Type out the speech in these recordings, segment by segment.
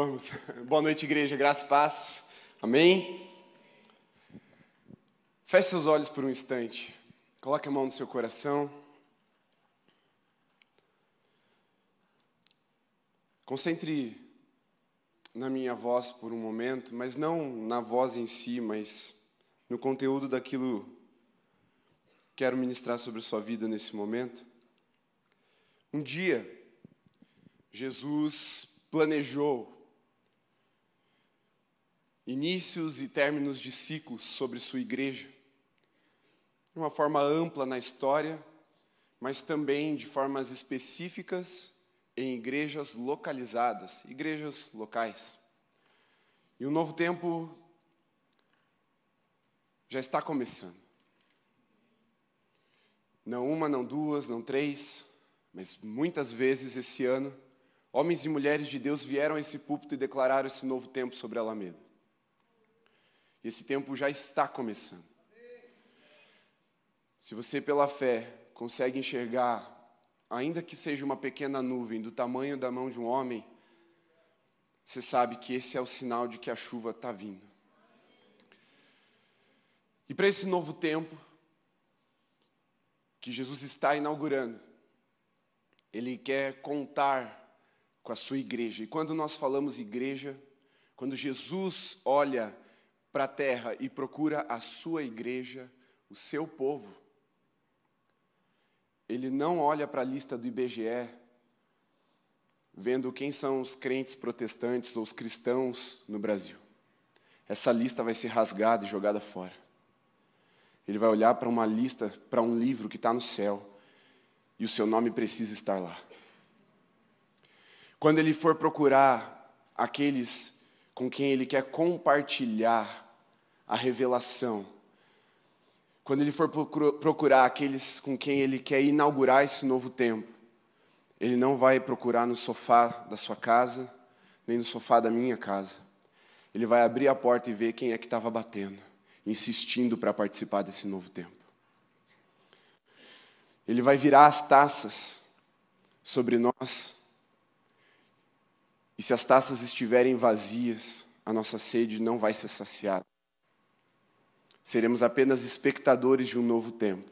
Vamos. Boa noite, igreja. Graça e paz. Amém? Feche seus olhos por um instante. Coloque a mão no seu coração. Concentre na minha voz por um momento, mas não na voz em si, mas no conteúdo daquilo que quero ministrar sobre a sua vida nesse momento. Um dia, Jesus planejou inícios e términos de ciclos sobre sua igreja, de uma forma ampla na história, mas também de formas específicas em igrejas localizadas, igrejas locais. E o novo tempo já está começando. Não uma, não duas, não três, mas muitas vezes esse ano, homens e mulheres de Deus vieram a esse púlpito e declararam esse novo tempo sobre Alameda. Esse tempo já está começando. Se você, pela fé, consegue enxergar, ainda que seja uma pequena nuvem do tamanho da mão de um homem, você sabe que esse é o sinal de que a chuva está vindo. E para esse novo tempo que Jesus está inaugurando, Ele quer contar com a sua igreja. E quando nós falamos igreja, quando Jesus olha para a terra e procura a sua igreja, o seu povo, ele não olha para a lista do IBGE, vendo quem são os crentes protestantes ou os cristãos no Brasil. Essa lista vai ser rasgada e jogada fora. Ele vai olhar para uma lista, para um livro que está no céu, e o seu nome precisa estar lá. Quando ele for procurar aqueles com quem ele quer compartilhar a revelação, quando ele for procurar aqueles com quem ele quer inaugurar esse novo tempo, ele não vai procurar no sofá da sua casa, nem no sofá da minha casa. Ele vai abrir a porta e ver quem é que estava batendo, insistindo para participar desse novo tempo. Ele vai virar as taças sobre nós e se as taças estiverem vazias, a nossa sede não vai ser saciada. Seremos apenas espectadores de um novo tempo.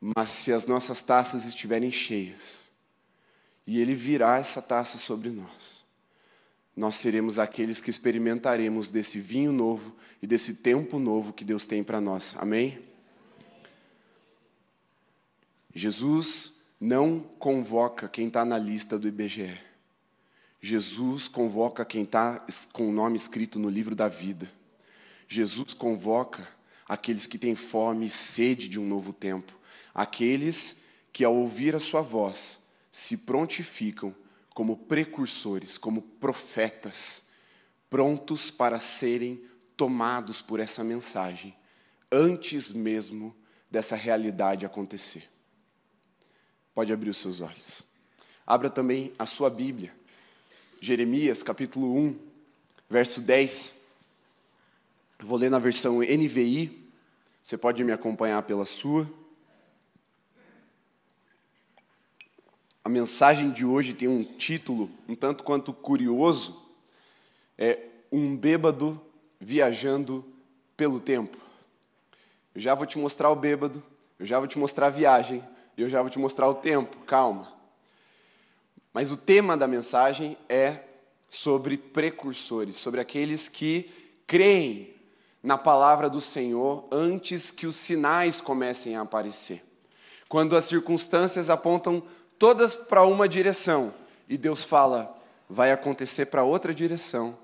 Mas se as nossas taças estiverem cheias, e Ele virá essa taça sobre nós, nós seremos aqueles que experimentaremos desse vinho novo e desse tempo novo que Deus tem para nós. Amém? Jesus não convoca quem está na lista do IBGE. Jesus convoca quem está com o nome escrito no livro da vida. Jesus convoca aqueles que têm fome e sede de um novo tempo, aqueles que, ao ouvir a sua voz, se prontificam como precursores, como profetas, prontos para serem tomados por essa mensagem, antes mesmo dessa realidade acontecer. Pode abrir os seus olhos. Abra também a sua Bíblia Jeremias capítulo 1, verso 10. Vou ler na versão NVI, você pode me acompanhar pela sua. A mensagem de hoje tem um título um tanto quanto curioso, é Um bêbado viajando pelo tempo. Eu já vou te mostrar o bêbado, eu já vou te mostrar a viagem, eu já vou te mostrar o tempo, calma. Mas o tema da mensagem é sobre precursores, sobre aqueles que creem na palavra do Senhor antes que os sinais comecem a aparecer. Quando as circunstâncias apontam todas para uma direção e Deus fala, vai acontecer para outra direção.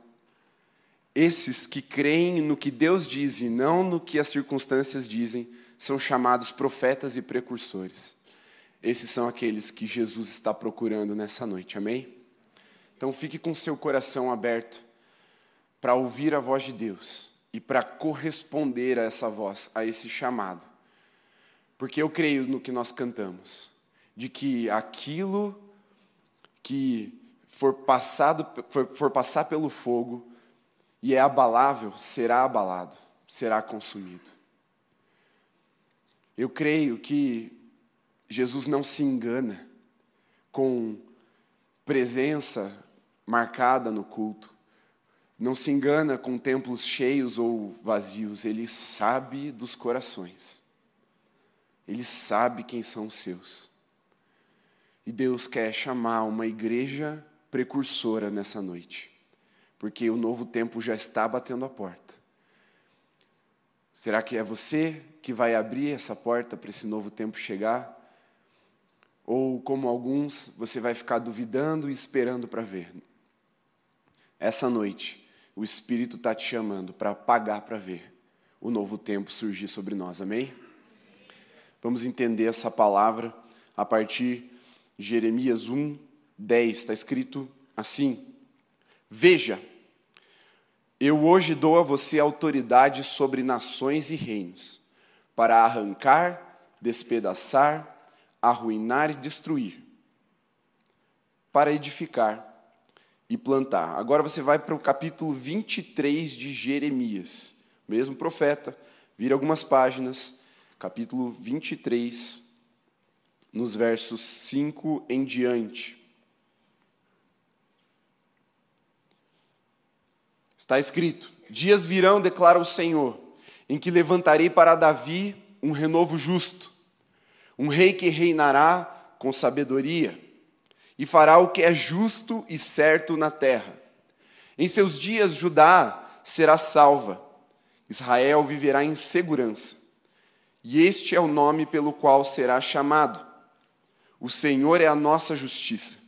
Esses que creem no que Deus diz e não no que as circunstâncias dizem são chamados profetas e precursores. Esses são aqueles que Jesus está procurando nessa noite, amém? Então fique com seu coração aberto para ouvir a voz de Deus e para corresponder a essa voz, a esse chamado. Porque eu creio no que nós cantamos, de que aquilo que for passado for, for passar pelo fogo e é abalável, será abalado, será consumido. Eu creio que Jesus não se engana com presença marcada no culto. Não se engana com templos cheios ou vazios, ele sabe dos corações. Ele sabe quem são os seus. E Deus quer chamar uma igreja precursora nessa noite, porque o novo tempo já está batendo a porta. Será que é você que vai abrir essa porta para esse novo tempo chegar? Ou, como alguns, você vai ficar duvidando e esperando para ver? Essa noite, o Espírito está te chamando para pagar para ver o novo tempo surgir sobre nós, amém? Vamos entender essa palavra a partir de Jeremias 1, 10. Está escrito assim: Veja, eu hoje dou a você autoridade sobre nações e reinos, para arrancar, despedaçar, arruinar e destruir, para edificar e plantar. Agora você vai para o capítulo 23 de Jeremias, mesmo profeta, vira algumas páginas, capítulo 23, nos versos 5 em diante. Está escrito: Dias virão, declara o Senhor, em que levantarei para Davi um renovo justo, um rei que reinará com sabedoria e fará o que é justo e certo na terra. Em seus dias, Judá será salva, Israel viverá em segurança. E este é o nome pelo qual será chamado: O Senhor é a nossa justiça.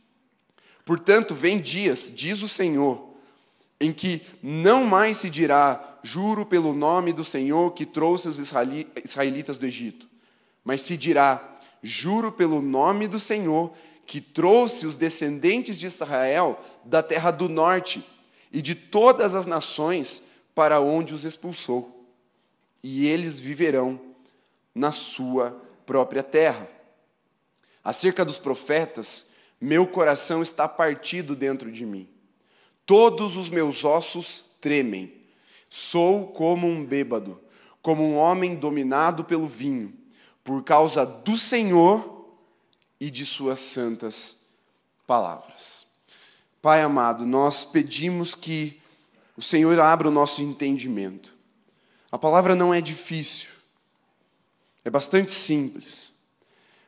Portanto, vem dias, diz o Senhor, em que não mais se dirá, juro pelo nome do Senhor que trouxe os israelitas do Egito, mas se dirá, juro pelo nome do Senhor que trouxe os descendentes de Israel da terra do norte e de todas as nações para onde os expulsou. E eles viverão na sua própria terra. Acerca dos profetas, meu coração está partido dentro de mim. Todos os meus ossos tremem. Sou como um bêbado, como um homem dominado pelo vinho, por causa do Senhor e de Suas santas palavras. Pai amado, nós pedimos que o Senhor abra o nosso entendimento. A palavra não é difícil, é bastante simples.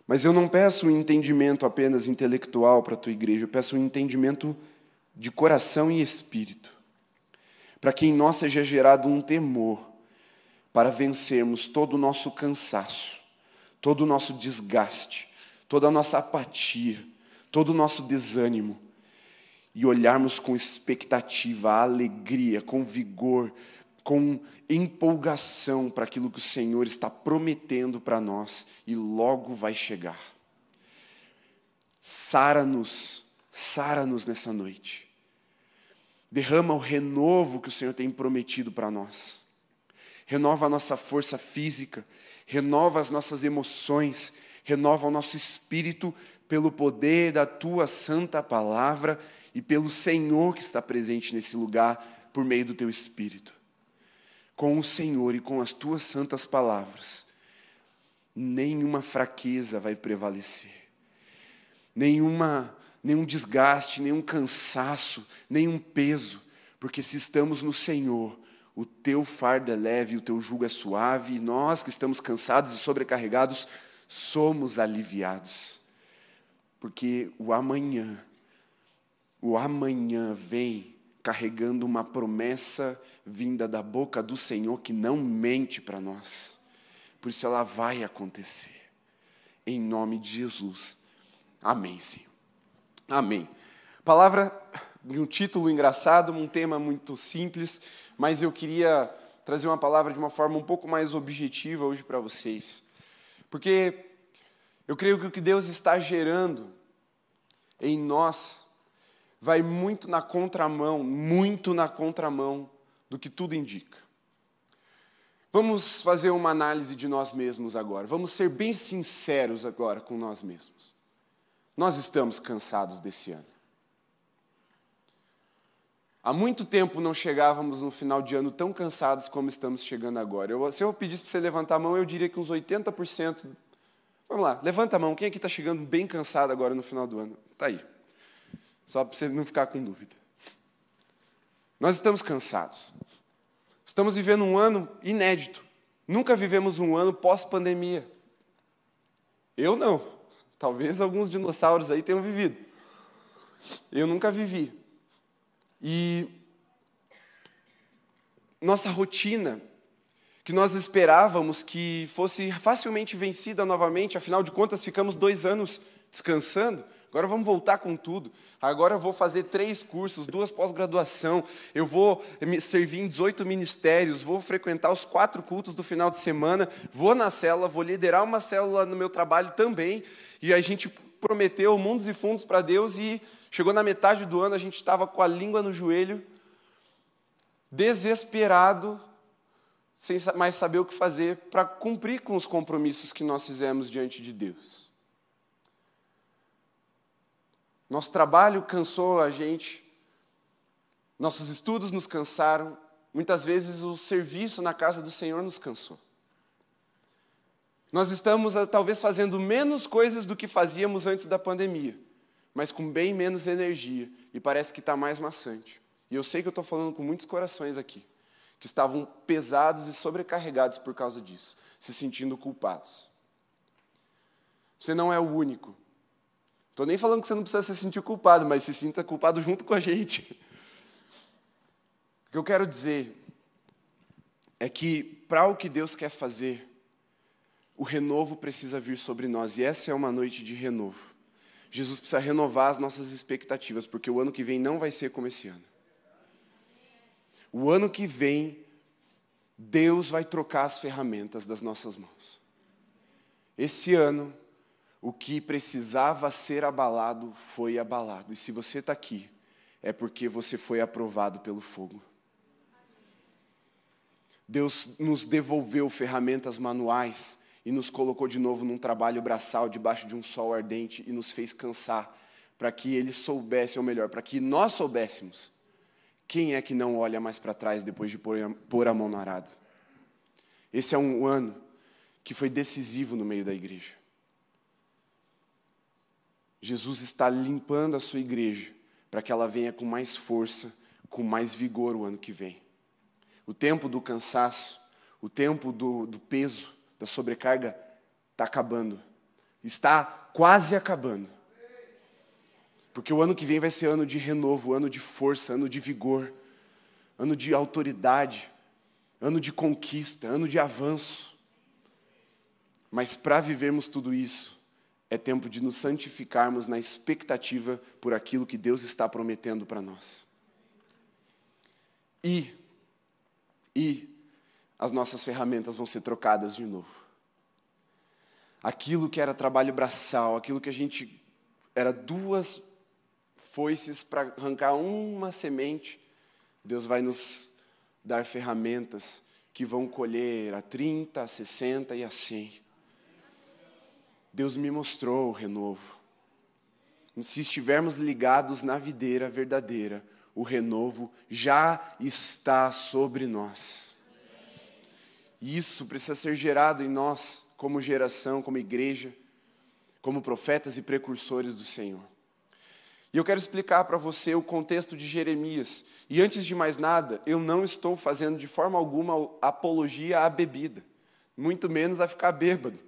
Mas eu não peço um entendimento apenas intelectual para a tua igreja, eu peço um entendimento de coração e espírito. Para que em nós seja gerado um temor para vencermos todo o nosso cansaço, todo o nosso desgaste, toda a nossa apatia, todo o nosso desânimo e olharmos com expectativa, alegria, com vigor, com empolgação para aquilo que o Senhor está prometendo para nós e logo vai chegar. Sara-nos, sara-nos nessa noite. Derrama o renovo que o Senhor tem prometido para nós. Renova a nossa força física, renova as nossas emoções, renova o nosso espírito pelo poder da tua santa palavra e pelo Senhor que está presente nesse lugar por meio do teu espírito. Com o Senhor e com as tuas santas palavras, nenhuma fraqueza vai prevalecer. Nenhuma nenhum desgaste, nenhum cansaço, nenhum peso, porque se estamos no Senhor, o teu fardo é leve, o teu jugo é suave, e nós que estamos cansados e sobrecarregados, somos aliviados. Porque o amanhã, o amanhã vem carregando uma promessa vinda da boca do Senhor que não mente para nós. Por isso ela vai acontecer. Em nome de Jesus. Amém, Senhor. Amém. Palavra de um título engraçado, um tema muito simples, mas eu queria trazer uma palavra de uma forma um pouco mais objetiva hoje para vocês. Porque eu creio que o que Deus está gerando em nós vai muito na contramão, muito na contramão do que tudo indica. Vamos fazer uma análise de nós mesmos agora. Vamos ser bem sinceros agora com nós mesmos. Nós estamos cansados desse ano. Há muito tempo não chegávamos no final de ano tão cansados como estamos chegando agora. Eu, se eu pedisse para você levantar a mão, eu diria que uns 80%. Vamos lá, levanta a mão. Quem aqui está chegando bem cansado agora no final do ano? Está aí. Só para você não ficar com dúvida. Nós estamos cansados. Estamos vivendo um ano inédito. Nunca vivemos um ano pós-pandemia. Eu não. Talvez alguns dinossauros aí tenham vivido. Eu nunca vivi. E nossa rotina, que nós esperávamos que fosse facilmente vencida novamente, afinal de contas, ficamos dois anos descansando. Agora vamos voltar com tudo. Agora eu vou fazer três cursos, duas pós-graduação. Eu vou servir em 18 ministérios, vou frequentar os quatro cultos do final de semana, vou na célula, vou liderar uma célula no meu trabalho também. E a gente prometeu mundos e fundos para Deus e chegou na metade do ano, a gente estava com a língua no joelho, desesperado, sem mais saber o que fazer para cumprir com os compromissos que nós fizemos diante de Deus. Nosso trabalho cansou a gente, nossos estudos nos cansaram, muitas vezes o serviço na casa do Senhor nos cansou. Nós estamos eh, talvez fazendo menos coisas do que fazíamos antes da pandemia, mas com bem menos energia e parece que está mais maçante. E eu sei que eu estou falando com muitos corações aqui, que estavam pesados e sobrecarregados por causa disso, se sentindo culpados. Você não é o único. Estou nem falando que você não precisa se sentir culpado, mas se sinta culpado junto com a gente. O que eu quero dizer é que, para o que Deus quer fazer, o renovo precisa vir sobre nós, e essa é uma noite de renovo. Jesus precisa renovar as nossas expectativas, porque o ano que vem não vai ser como esse ano. O ano que vem, Deus vai trocar as ferramentas das nossas mãos. Esse ano, o que precisava ser abalado foi abalado. E se você está aqui, é porque você foi aprovado pelo fogo. Deus nos devolveu ferramentas manuais e nos colocou de novo num trabalho braçal debaixo de um sol ardente e nos fez cansar para que Ele soubesse, ou melhor, para que nós soubéssemos quem é que não olha mais para trás depois de pôr a mão no arado. Esse é um ano que foi decisivo no meio da igreja. Jesus está limpando a sua igreja para que ela venha com mais força, com mais vigor o ano que vem. O tempo do cansaço, o tempo do, do peso, da sobrecarga está acabando. Está quase acabando. Porque o ano que vem vai ser ano de renovo, ano de força, ano de vigor, ano de autoridade, ano de conquista, ano de avanço. Mas para vivermos tudo isso, é tempo de nos santificarmos na expectativa por aquilo que Deus está prometendo para nós. E, e as nossas ferramentas vão ser trocadas de novo. Aquilo que era trabalho braçal, aquilo que a gente era duas foices para arrancar uma semente, Deus vai nos dar ferramentas que vão colher a 30, a 60 e a 100. Deus me mostrou o renovo. Se estivermos ligados na videira verdadeira, o renovo já está sobre nós. Isso precisa ser gerado em nós, como geração, como igreja, como profetas e precursores do Senhor. E eu quero explicar para você o contexto de Jeremias. E antes de mais nada, eu não estou fazendo de forma alguma apologia à bebida, muito menos a ficar bêbado.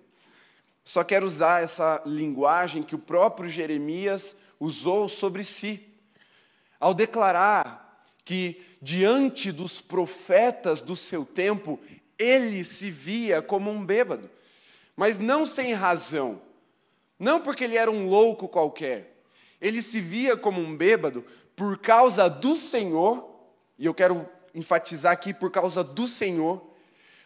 Só quero usar essa linguagem que o próprio Jeremias usou sobre si, ao declarar que, diante dos profetas do seu tempo, ele se via como um bêbado, mas não sem razão, não porque ele era um louco qualquer, ele se via como um bêbado por causa do Senhor, e eu quero enfatizar aqui por causa do Senhor,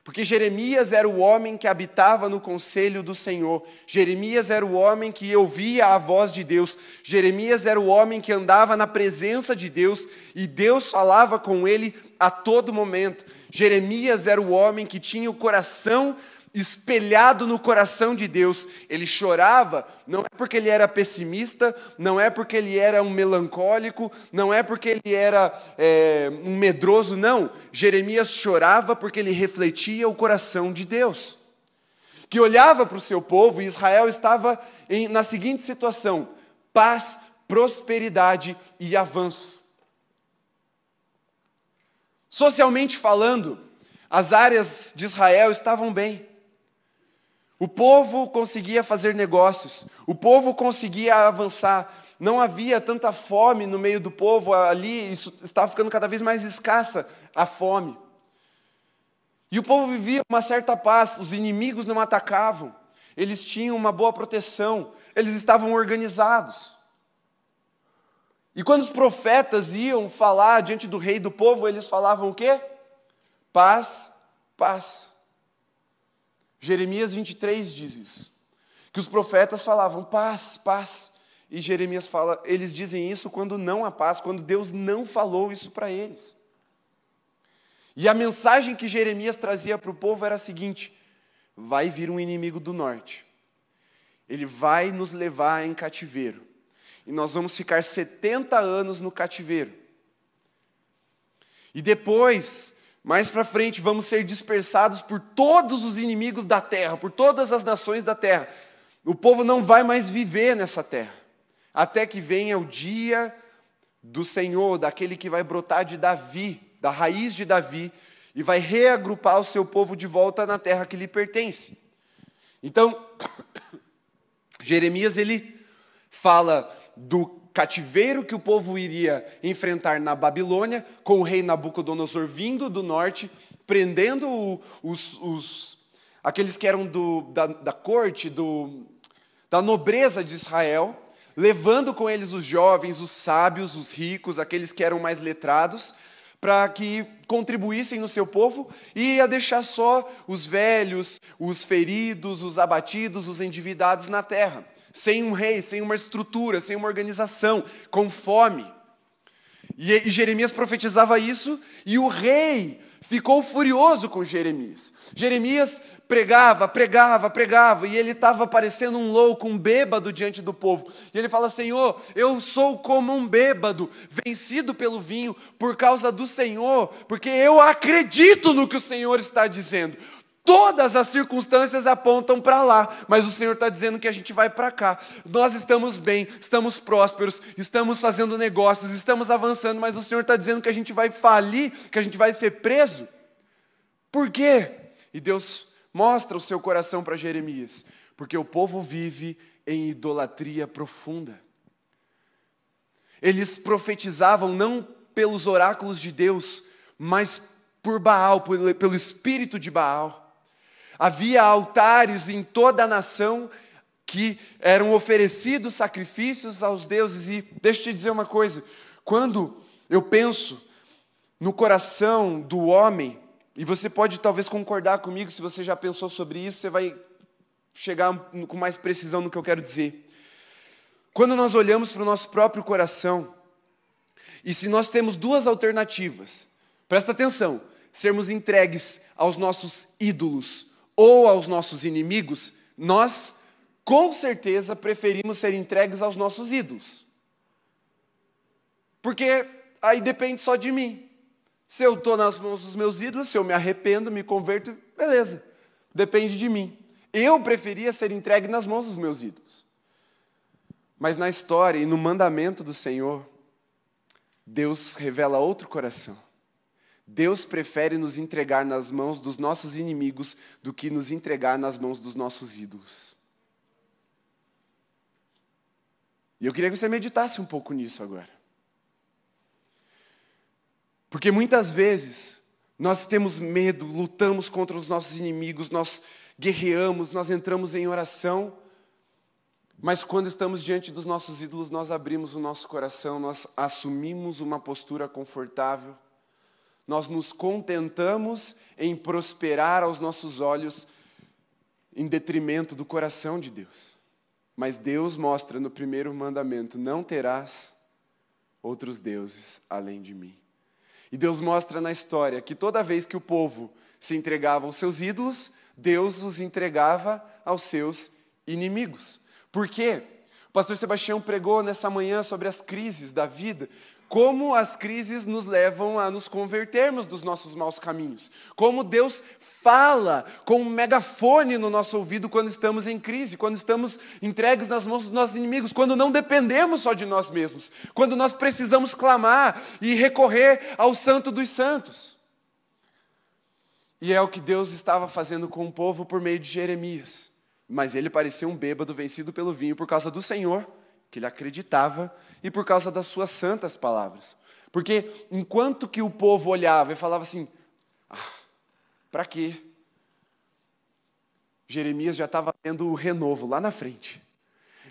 porque Jeremias era o homem que habitava no conselho do Senhor. Jeremias era o homem que ouvia a voz de Deus. Jeremias era o homem que andava na presença de Deus e Deus falava com ele a todo momento. Jeremias era o homem que tinha o coração espelhado no coração de Deus. Ele chorava, não é porque ele era pessimista, não é porque ele era um melancólico, não é porque ele era é, um medroso, não. Jeremias chorava porque ele refletia o coração de Deus, que olhava para o seu povo e Israel estava em, na seguinte situação: paz, prosperidade e avanço. Socialmente falando, as áreas de Israel estavam bem. O povo conseguia fazer negócios, o povo conseguia avançar, não havia tanta fome no meio do povo ali, isso estava ficando cada vez mais escassa a fome. E o povo vivia uma certa paz, os inimigos não atacavam, eles tinham uma boa proteção, eles estavam organizados. E quando os profetas iam falar diante do rei do povo, eles falavam o quê? Paz, paz. Jeremias 23 diz isso. Que os profetas falavam paz, paz. E Jeremias fala, eles dizem isso quando não há paz, quando Deus não falou isso para eles. E a mensagem que Jeremias trazia para o povo era a seguinte: vai vir um inimigo do norte. Ele vai nos levar em cativeiro. E nós vamos ficar 70 anos no cativeiro. E depois mais para frente vamos ser dispersados por todos os inimigos da terra, por todas as nações da terra. O povo não vai mais viver nessa terra, até que venha o dia do Senhor, daquele que vai brotar de Davi, da raiz de Davi, e vai reagrupar o seu povo de volta na terra que lhe pertence. Então, Jeremias ele fala do cativeiro que o povo iria enfrentar na Babilônia, com o rei Nabucodonosor vindo do norte, prendendo os, os aqueles que eram do, da, da corte, do, da nobreza de Israel, levando com eles os jovens, os sábios, os ricos, aqueles que eram mais letrados, para que contribuíssem no seu povo e ia deixar só os velhos, os feridos, os abatidos, os endividados na terra sem um rei, sem uma estrutura, sem uma organização, com fome. E, Jeremias profetizava isso, e o rei ficou furioso com Jeremias. Jeremias pregava, pregava, pregava, e ele estava parecendo um louco, um bêbado diante do povo. E ele fala: Senhor, eu sou como um bêbado, vencido pelo vinho, por causa do Senhor, porque eu acredito no que o Senhor está dizendo. Todas as circunstâncias apontam para lá, mas o Senhor está dizendo que a gente vai para cá. Nós estamos bem, estamos prósperos, estamos fazendo negócios, estamos avançando, mas o Senhor está dizendo que a gente vai falir, que a gente vai ser preso. Por quê? E Deus mostra o seu coração para Jeremias, porque o povo vive em idolatria profunda. Eles profetizavam não pelos oráculos de Deus, mas por Baal, pelo espírito de Baal. Havia altares em toda a nação que eram oferecidos sacrifícios aos deuses. E deixa eu te dizer uma coisa: quando eu penso no coração do homem, e você pode talvez concordar comigo, se você já pensou sobre isso, você vai chegar com mais precisão no que eu quero dizer. Quando nós olhamos para o nosso próprio coração, e se nós temos duas alternativas, presta atenção: sermos entregues aos nossos ídolos ou aos nossos inimigos, nós com certeza preferimos ser entregues aos nossos ídolos. Porque aí depende só de mim. Se eu estou nas mãos dos meus ídolos, se eu me arrependo, me converto, beleza, depende de mim. Eu preferia ser entregue nas mãos dos meus ídolos. Mas na história e no mandamento do Senhor, Deus revela outro coração. Deus prefere nos entregar nas mãos dos nossos inimigos do que nos entregar nas mãos dos nossos ídolos. E eu queria que você meditasse um pouco nisso agora. Porque muitas vezes nós temos medo, lutamos contra os nossos inimigos, nós guerreamos, nós entramos em oração, mas quando estamos diante dos nossos ídolos, nós abrimos o nosso coração, nós assumimos uma postura confortável nós nos contentamos em prosperar aos nossos olhos em detrimento do coração de Deus. Mas Deus mostra no primeiro mandamento: não terás outros deuses além de mim. E Deus mostra na história que toda vez que o povo se entregava aos seus ídolos, Deus os entregava aos seus inimigos. Por quê? O pastor Sebastião pregou nessa manhã sobre as crises da vida, como as crises nos levam a nos convertermos dos nossos maus caminhos. Como Deus fala com um megafone no nosso ouvido quando estamos em crise, quando estamos entregues nas mãos dos nossos inimigos, quando não dependemos só de nós mesmos, quando nós precisamos clamar e recorrer ao Santo dos Santos. E é o que Deus estava fazendo com o povo por meio de Jeremias. Mas ele parecia um bêbado vencido pelo vinho por causa do Senhor, que ele acreditava, e por causa das suas santas palavras. Porque enquanto que o povo olhava e falava assim: ah, para quê? Jeremias já estava vendo o renovo lá na frente.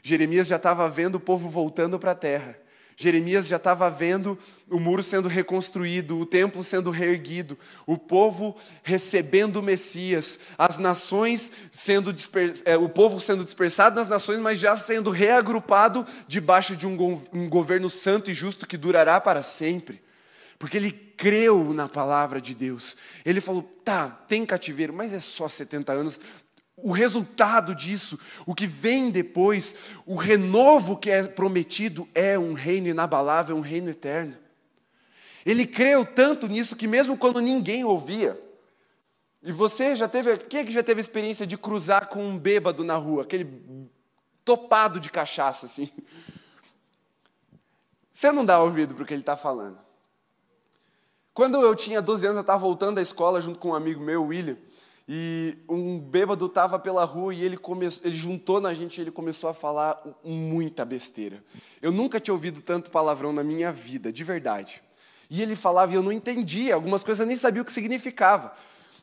Jeremias já estava vendo o povo voltando para a terra. Jeremias já estava vendo o muro sendo reconstruído, o templo sendo reerguido, o povo recebendo o Messias, as nações sendo dispers... É, o povo sendo dispersado nas nações, mas já sendo reagrupado debaixo de um, go... um governo santo e justo que durará para sempre. Porque ele creu na palavra de Deus. Ele falou: tá, tem cativeiro, mas é só 70 anos, o resultado disso, o que vem depois, o renovo que é prometido é um reino inabalável, um reino eterno. Ele creu tanto nisso que mesmo quando ninguém ouvia, e você já teve, quem é que já teve experiência de cruzar com um bêbado na rua, aquele topado de cachaça assim? Você não dá ouvido para o que ele está falando. Quando eu tinha 12 anos, eu estava voltando da escola junto com um amigo meu, William, e um bêbado estava pela rua e ele, começou, ele juntou na gente e ele começou a falar muita besteira. Eu nunca tinha ouvido tanto palavrão na minha vida, de verdade. E ele falava e eu não entendia, algumas coisas eu nem sabia o que significava.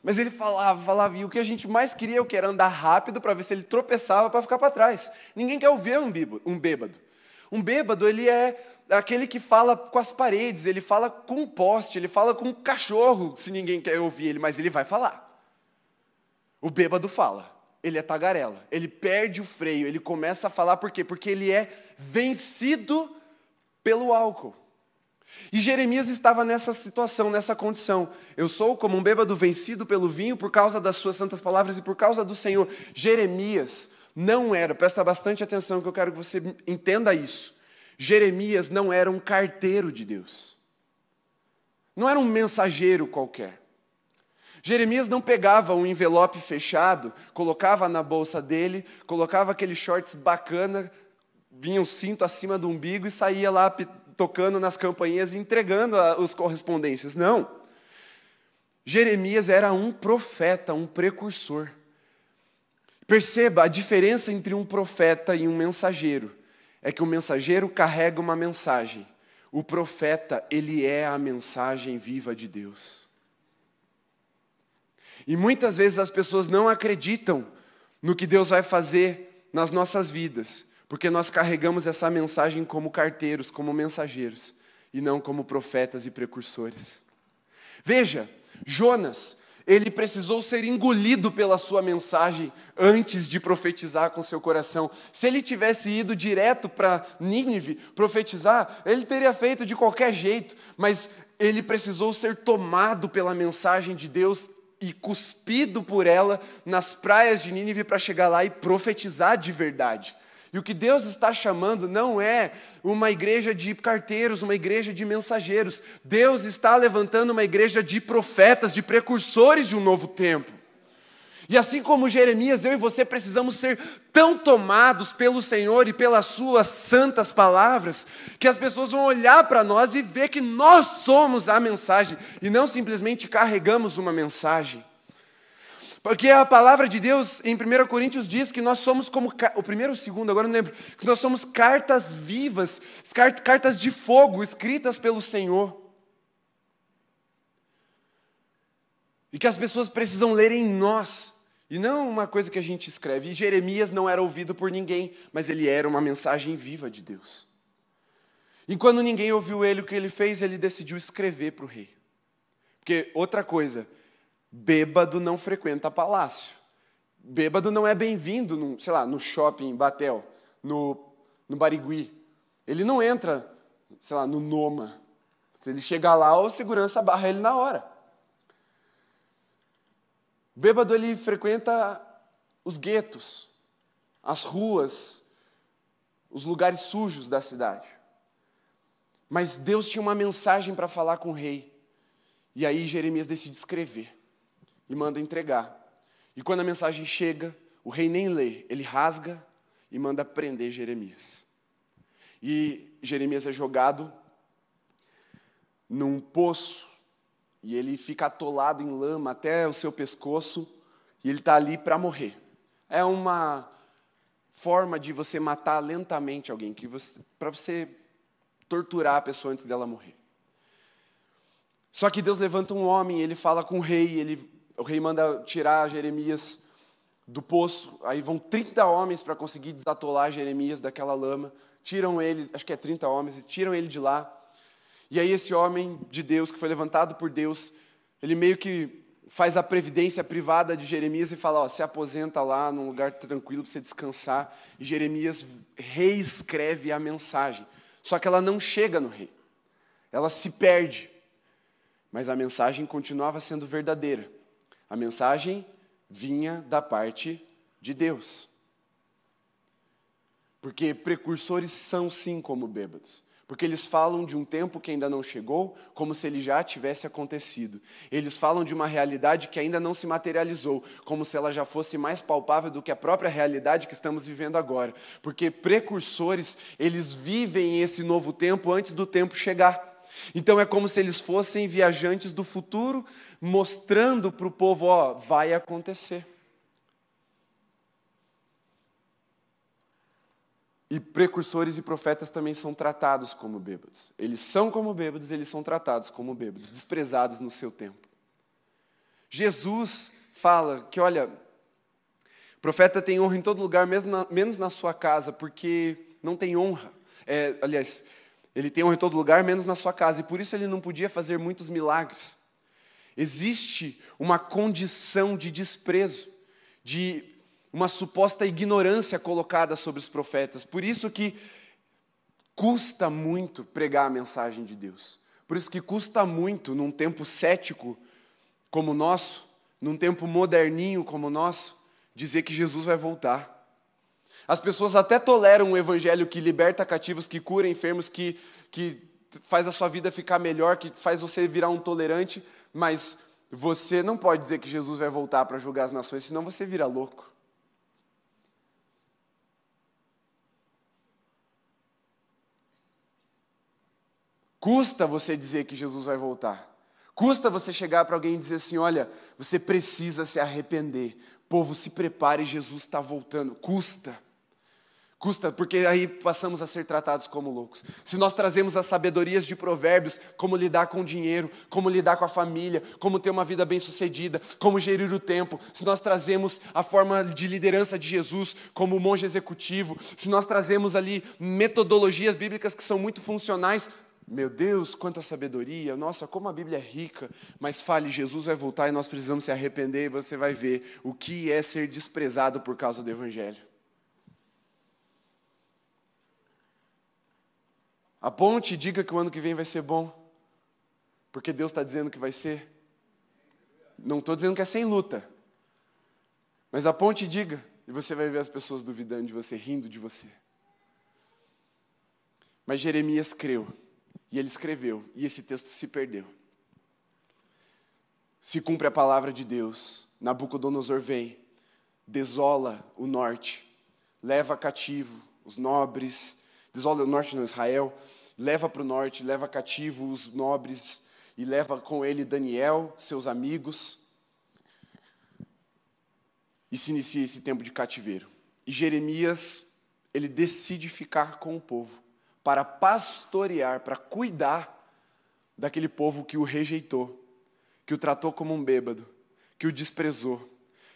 Mas ele falava, falava, e o que a gente mais queria eu era andar rápido para ver se ele tropeçava para ficar para trás. Ninguém quer ouvir um bêbado. Um bêbado, ele é aquele que fala com as paredes, ele fala com um poste, ele fala com um cachorro, se ninguém quer ouvir ele, mas ele vai falar. O bêbado fala, ele é tagarela, ele perde o freio, ele começa a falar por quê? Porque ele é vencido pelo álcool. E Jeremias estava nessa situação, nessa condição. Eu sou como um bêbado vencido pelo vinho por causa das suas santas palavras e por causa do Senhor. Jeremias não era, presta bastante atenção que eu quero que você entenda isso. Jeremias não era um carteiro de Deus. Não era um mensageiro qualquer. Jeremias não pegava um envelope fechado, colocava na bolsa dele, colocava aqueles shorts bacana, vinha um cinto acima do umbigo e saía lá tocando nas campainhas e entregando as correspondências. Não. Jeremias era um profeta, um precursor. Perceba a diferença entre um profeta e um mensageiro. É que o mensageiro carrega uma mensagem. O profeta, ele é a mensagem viva de Deus. E muitas vezes as pessoas não acreditam no que Deus vai fazer nas nossas vidas, porque nós carregamos essa mensagem como carteiros, como mensageiros, e não como profetas e precursores. Veja, Jonas, ele precisou ser engolido pela sua mensagem antes de profetizar com seu coração. Se ele tivesse ido direto para Nínive profetizar, ele teria feito de qualquer jeito, mas ele precisou ser tomado pela mensagem de Deus e cuspido por ela nas praias de Nínive para chegar lá e profetizar de verdade. E o que Deus está chamando não é uma igreja de carteiros, uma igreja de mensageiros. Deus está levantando uma igreja de profetas, de precursores de um novo tempo. E assim como Jeremias, eu e você precisamos ser tão tomados pelo Senhor e pelas Suas santas palavras, que as pessoas vão olhar para nós e ver que nós somos a mensagem e não simplesmente carregamos uma mensagem. Porque a palavra de Deus em 1 Coríntios diz que nós somos como. O primeiro ou o segundo, agora não lembro. Que nós somos cartas vivas, cartas de fogo escritas pelo Senhor. E que as pessoas precisam ler em nós e não uma coisa que a gente escreve. E Jeremias não era ouvido por ninguém, mas ele era uma mensagem viva de Deus. E quando ninguém ouviu ele, o que ele fez? Ele decidiu escrever para o rei. Porque, outra coisa, bêbado não frequenta palácio. Bêbado não é bem-vindo, sei lá, no shopping Batel, no, no Barigui. Ele não entra, sei lá, no Noma. Se ele chegar lá, o segurança barra ele na hora. O bêbado ele frequenta os guetos, as ruas, os lugares sujos da cidade. Mas Deus tinha uma mensagem para falar com o rei. E aí Jeremias decide escrever e manda entregar. E quando a mensagem chega, o rei nem lê, ele rasga e manda prender Jeremias. E Jeremias é jogado num poço e ele fica atolado em lama até o seu pescoço e ele está ali para morrer. É uma forma de você matar lentamente alguém, que para você torturar a pessoa antes dela morrer. Só que Deus levanta um homem, ele fala com o rei, ele, o rei manda tirar Jeremias do poço, aí vão 30 homens para conseguir desatolar Jeremias daquela lama, tiram ele, acho que é 30 homens, tiram ele de lá. E aí esse homem de Deus, que foi levantado por Deus, ele meio que faz a previdência privada de Jeremias e fala, ó, se aposenta lá num lugar tranquilo para você descansar. E Jeremias reescreve a mensagem. Só que ela não chega no rei. Ela se perde. Mas a mensagem continuava sendo verdadeira. A mensagem vinha da parte de Deus. Porque precursores são sim como bêbados. Porque eles falam de um tempo que ainda não chegou, como se ele já tivesse acontecido. Eles falam de uma realidade que ainda não se materializou, como se ela já fosse mais palpável do que a própria realidade que estamos vivendo agora. Porque precursores, eles vivem esse novo tempo antes do tempo chegar. Então é como se eles fossem viajantes do futuro, mostrando para o povo: ó, vai acontecer. E precursores e profetas também são tratados como bêbados. Eles são como bêbados, eles são tratados como bêbados, desprezados no seu tempo. Jesus fala que, olha, profeta tem honra em todo lugar, na, menos na sua casa, porque não tem honra. É, aliás, ele tem honra em todo lugar, menos na sua casa, e por isso ele não podia fazer muitos milagres. Existe uma condição de desprezo, de uma suposta ignorância colocada sobre os profetas. Por isso que custa muito pregar a mensagem de Deus. Por isso que custa muito, num tempo cético como o nosso, num tempo moderninho como o nosso, dizer que Jesus vai voltar. As pessoas até toleram um evangelho que liberta cativos, que cura enfermos, que, que faz a sua vida ficar melhor, que faz você virar um tolerante, mas você não pode dizer que Jesus vai voltar para julgar as nações, senão você vira louco. Custa você dizer que Jesus vai voltar. Custa você chegar para alguém e dizer assim: olha, você precisa se arrepender. Povo, se prepare, Jesus está voltando. Custa. Custa, porque aí passamos a ser tratados como loucos. Se nós trazemos as sabedorias de provérbios, como lidar com o dinheiro, como lidar com a família, como ter uma vida bem-sucedida, como gerir o tempo, se nós trazemos a forma de liderança de Jesus como monge executivo, se nós trazemos ali metodologias bíblicas que são muito funcionais, meu Deus, quanta sabedoria, nossa, como a Bíblia é rica. Mas fale, Jesus vai voltar e nós precisamos se arrepender e você vai ver o que é ser desprezado por causa do Evangelho. A ponte diga que o ano que vem vai ser bom, porque Deus está dizendo que vai ser. Não estou dizendo que é sem luta, mas a ponte diga, e você vai ver as pessoas duvidando de você, rindo de você. Mas Jeremias creu. E ele escreveu, e esse texto se perdeu. Se cumpre a palavra de Deus, Nabucodonosor vem, desola o norte, leva cativo os nobres, desola o norte, não, Israel, leva para o norte, leva cativo os nobres e leva com ele Daniel, seus amigos, e se inicia esse tempo de cativeiro. E Jeremias, ele decide ficar com o povo para pastorear, para cuidar daquele povo que o rejeitou, que o tratou como um bêbado, que o desprezou,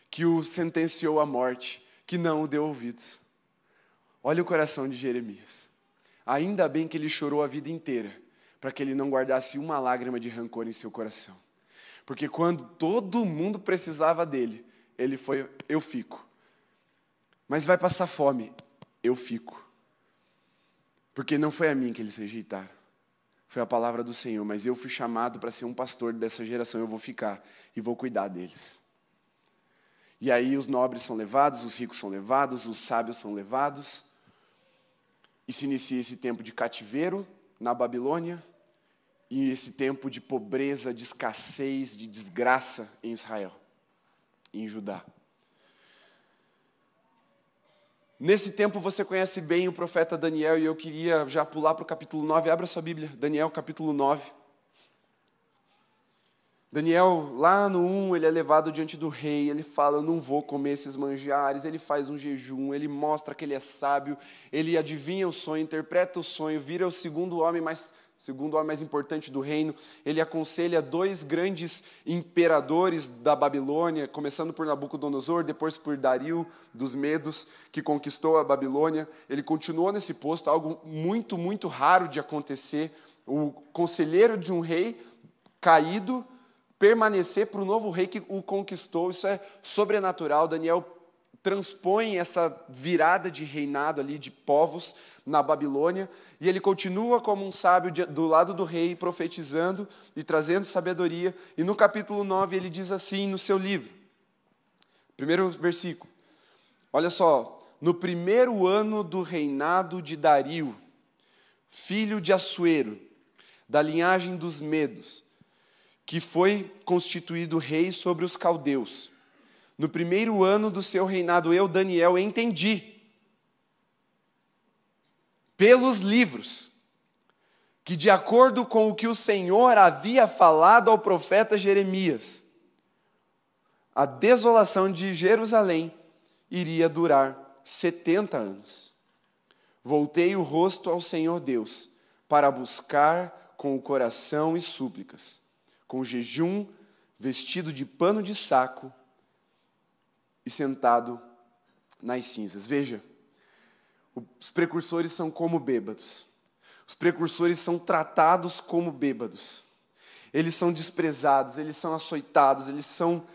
que o sentenciou à morte, que não o deu ouvidos. Olha o coração de Jeremias. Ainda bem que ele chorou a vida inteira, para que ele não guardasse uma lágrima de rancor em seu coração. Porque quando todo mundo precisava dele, ele foi: eu fico. Mas vai passar fome, eu fico. Porque não foi a mim que eles rejeitaram. Foi a palavra do Senhor, mas eu fui chamado para ser um pastor dessa geração, eu vou ficar e vou cuidar deles. E aí os nobres são levados, os ricos são levados, os sábios são levados. E se inicia esse tempo de cativeiro na Babilônia e esse tempo de pobreza, de escassez, de desgraça em Israel, em Judá. Nesse tempo você conhece bem o profeta Daniel e eu queria já pular para o capítulo 9. Abra sua Bíblia, Daniel capítulo 9. Daniel, lá no 1, ele é levado diante do rei, ele fala: Eu não vou comer esses manjares. Ele faz um jejum, ele mostra que ele é sábio, ele adivinha o sonho, interpreta o sonho, vira o segundo homem mais segundo homem mais importante do reino. Ele aconselha dois grandes imperadores da Babilônia, começando por Nabucodonosor, depois por Dario dos Medos, que conquistou a Babilônia. Ele continuou nesse posto, algo muito, muito raro de acontecer. O conselheiro de um rei caído permanecer para o novo rei que o conquistou. Isso é sobrenatural. Daniel transpõe essa virada de reinado ali de povos na Babilônia, e ele continua como um sábio do lado do rei, profetizando e trazendo sabedoria. E no capítulo 9 ele diz assim no seu livro, primeiro versículo: Olha só, no primeiro ano do reinado de Dario, filho de Assuero, da linhagem dos Medos, que foi constituído rei sobre os caldeus. No primeiro ano do seu reinado, eu, Daniel, entendi, pelos livros, que de acordo com o que o Senhor havia falado ao profeta Jeremias, a desolação de Jerusalém iria durar 70 anos. Voltei o rosto ao Senhor Deus para buscar com o coração e súplicas com jejum, vestido de pano de saco e sentado nas cinzas. Veja, os precursores são como bêbados. Os precursores são tratados como bêbados. Eles são desprezados, eles são açoitados, eles são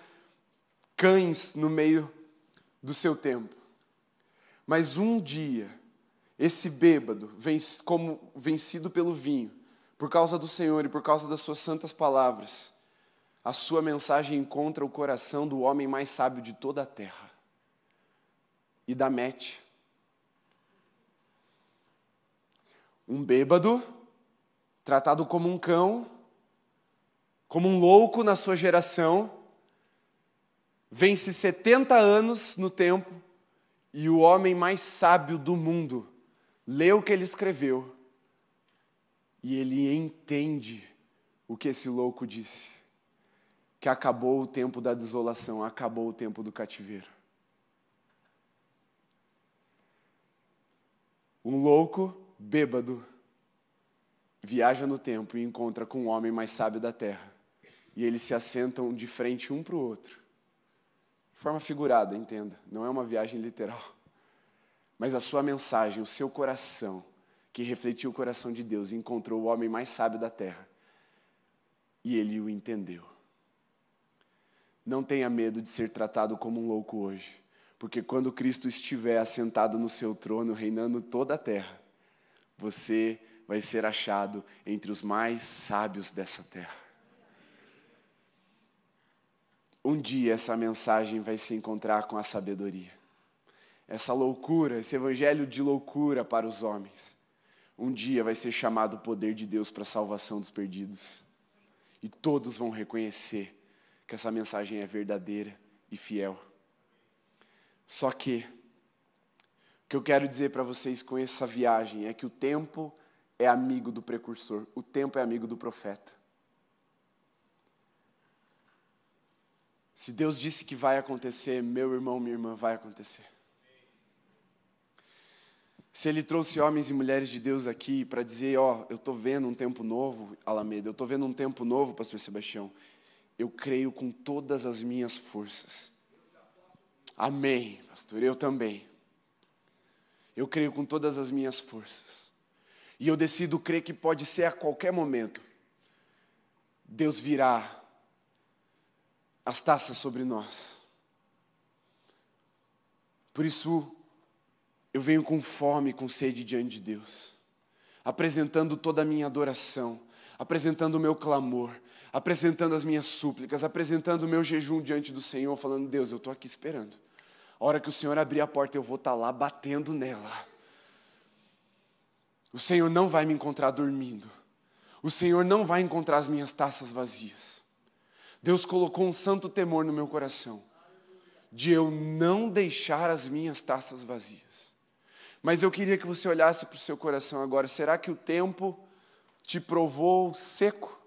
cães no meio do seu tempo. Mas um dia, esse bêbado, como vencido pelo vinho, por causa do Senhor e por causa das suas santas palavras, a sua mensagem encontra o coração do homem mais sábio de toda a terra e da mete. Um bêbado, tratado como um cão, como um louco na sua geração, vence 70 anos no tempo e o homem mais sábio do mundo lê o que ele escreveu e ele entende o que esse louco disse: que acabou o tempo da desolação, acabou o tempo do cativeiro. Um louco, bêbado, viaja no tempo e encontra com o homem mais sábio da terra. E eles se assentam de frente um para o outro. De forma figurada, entenda, não é uma viagem literal. Mas a sua mensagem, o seu coração, que refletiu o coração de Deus encontrou o homem mais sábio da terra. E ele o entendeu. Não tenha medo de ser tratado como um louco hoje, porque quando Cristo estiver assentado no seu trono, reinando toda a terra, você vai ser achado entre os mais sábios dessa terra. Um dia essa mensagem vai se encontrar com a sabedoria. Essa loucura, esse evangelho de loucura para os homens um dia vai ser chamado o poder de Deus para a salvação dos perdidos. E todos vão reconhecer que essa mensagem é verdadeira e fiel. Só que, o que eu quero dizer para vocês com essa viagem é que o tempo é amigo do precursor, o tempo é amigo do profeta. Se Deus disse que vai acontecer, meu irmão, minha irmã, vai acontecer. Se ele trouxe homens e mulheres de Deus aqui para dizer, ó, oh, eu estou vendo um tempo novo, Alameda, eu estou vendo um tempo novo, pastor Sebastião, eu creio com todas as minhas forças. Amém, pastor, eu também. Eu creio com todas as minhas forças. E eu decido crer que pode ser a qualquer momento. Deus virá as taças sobre nós. Por isso, eu venho com fome, com sede diante de Deus, apresentando toda a minha adoração, apresentando o meu clamor, apresentando as minhas súplicas, apresentando o meu jejum diante do Senhor, falando: Deus, eu estou aqui esperando. A hora que o Senhor abrir a porta, eu vou estar tá lá batendo nela. O Senhor não vai me encontrar dormindo. O Senhor não vai encontrar as minhas taças vazias. Deus colocou um santo temor no meu coração de eu não deixar as minhas taças vazias. Mas eu queria que você olhasse para o seu coração agora. Será que o tempo te provou seco?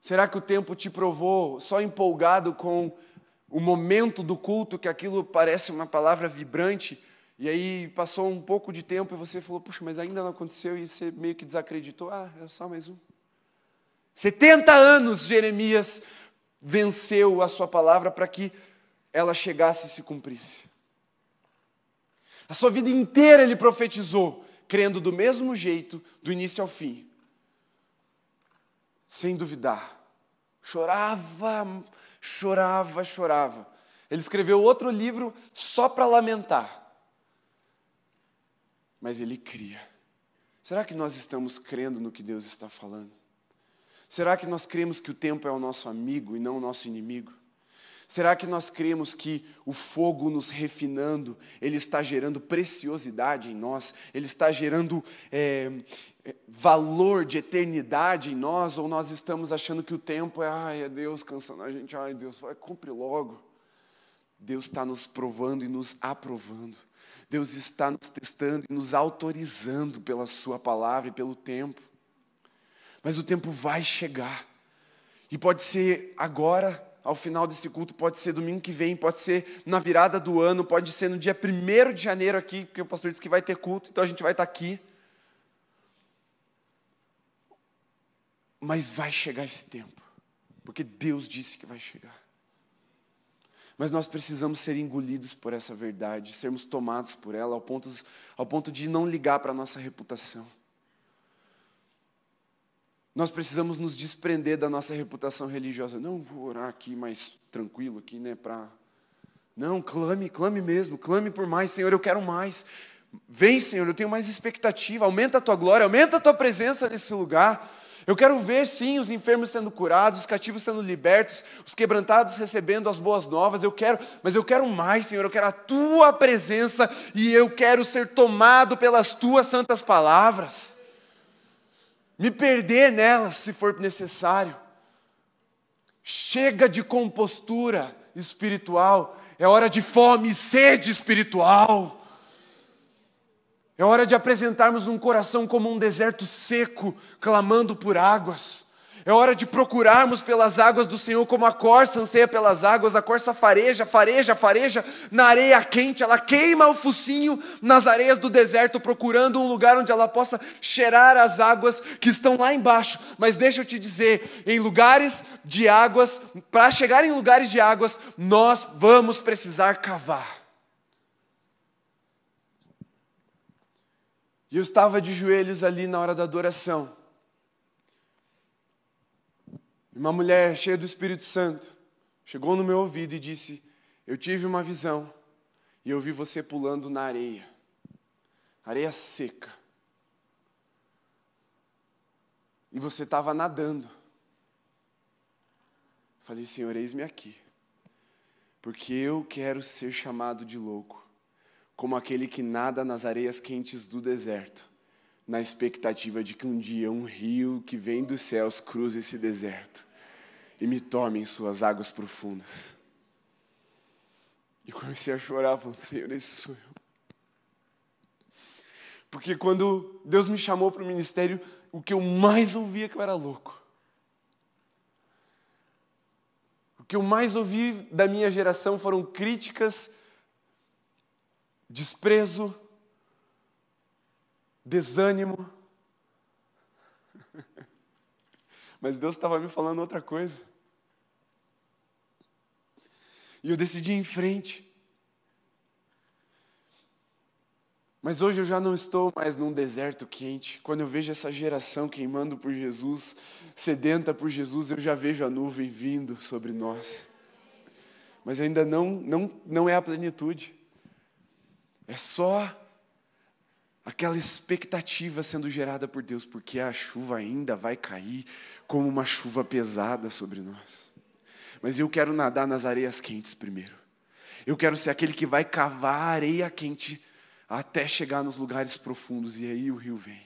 Será que o tempo te provou só empolgado com o momento do culto, que aquilo parece uma palavra vibrante, e aí passou um pouco de tempo e você falou, puxa, mas ainda não aconteceu, e você meio que desacreditou, ah, era só mais um. 70 anos Jeremias venceu a sua palavra para que ela chegasse e se cumprisse. A sua vida inteira ele profetizou, crendo do mesmo jeito, do início ao fim, sem duvidar. Chorava, chorava, chorava. Ele escreveu outro livro só para lamentar. Mas ele cria. Será que nós estamos crendo no que Deus está falando? Será que nós cremos que o tempo é o nosso amigo e não o nosso inimigo? Será que nós cremos que o fogo nos refinando, ele está gerando preciosidade em nós, ele está gerando é, é, valor de eternidade em nós, ou nós estamos achando que o tempo é, ai, é Deus cansando a gente, ai, Deus, vai, cumpre logo. Deus está nos provando e nos aprovando. Deus está nos testando e nos autorizando pela Sua palavra e pelo tempo. Mas o tempo vai chegar. E pode ser agora, ao final desse culto, pode ser domingo que vem, pode ser na virada do ano, pode ser no dia 1 de janeiro aqui, porque o pastor disse que vai ter culto, então a gente vai estar aqui. Mas vai chegar esse tempo, porque Deus disse que vai chegar. Mas nós precisamos ser engolidos por essa verdade, sermos tomados por ela, ao ponto, ao ponto de não ligar para a nossa reputação. Nós precisamos nos desprender da nossa reputação religiosa. Não, vou orar aqui mais tranquilo aqui, né, para Não, clame, clame mesmo, clame por mais, Senhor, eu quero mais. Vem, Senhor, eu tenho mais expectativa. Aumenta a tua glória, aumenta a tua presença nesse lugar. Eu quero ver, sim, os enfermos sendo curados, os cativos sendo libertos, os quebrantados recebendo as boas novas. Eu quero, mas eu quero mais, Senhor. Eu quero a tua presença e eu quero ser tomado pelas tuas santas palavras me perder nelas se for necessário. Chega de compostura espiritual, é hora de fome e sede espiritual. É hora de apresentarmos um coração como um deserto seco, clamando por águas. É hora de procurarmos pelas águas do Senhor como a corça anseia pelas águas, a corça fareja, fareja, fareja na areia quente, ela queima o focinho nas areias do deserto, procurando um lugar onde ela possa cheirar as águas que estão lá embaixo. Mas deixa eu te dizer, em lugares de águas, para chegar em lugares de águas, nós vamos precisar cavar. E eu estava de joelhos ali na hora da adoração. Uma mulher cheia do Espírito Santo chegou no meu ouvido e disse: Eu tive uma visão e eu vi você pulando na areia, areia seca. E você estava nadando. Falei, Senhor, eis-me aqui, porque eu quero ser chamado de louco, como aquele que nada nas areias quentes do deserto, na expectativa de que um dia um rio que vem dos céus cruze esse deserto e me tome em suas águas profundas. E comecei a chorar, falando, Senhor, esse sou eu. Porque quando Deus me chamou para o ministério, o que eu mais ouvia é que eu era louco. O que eu mais ouvi da minha geração foram críticas, desprezo, desânimo. Mas Deus estava me falando outra coisa. E eu decidi ir em frente. Mas hoje eu já não estou mais num deserto quente. Quando eu vejo essa geração queimando por Jesus, sedenta por Jesus, eu já vejo a nuvem vindo sobre nós. Mas ainda não, não, não é a plenitude. É só aquela expectativa sendo gerada por Deus, porque a chuva ainda vai cair como uma chuva pesada sobre nós. Mas eu quero nadar nas areias quentes primeiro. Eu quero ser aquele que vai cavar a areia quente até chegar nos lugares profundos e aí o rio vem.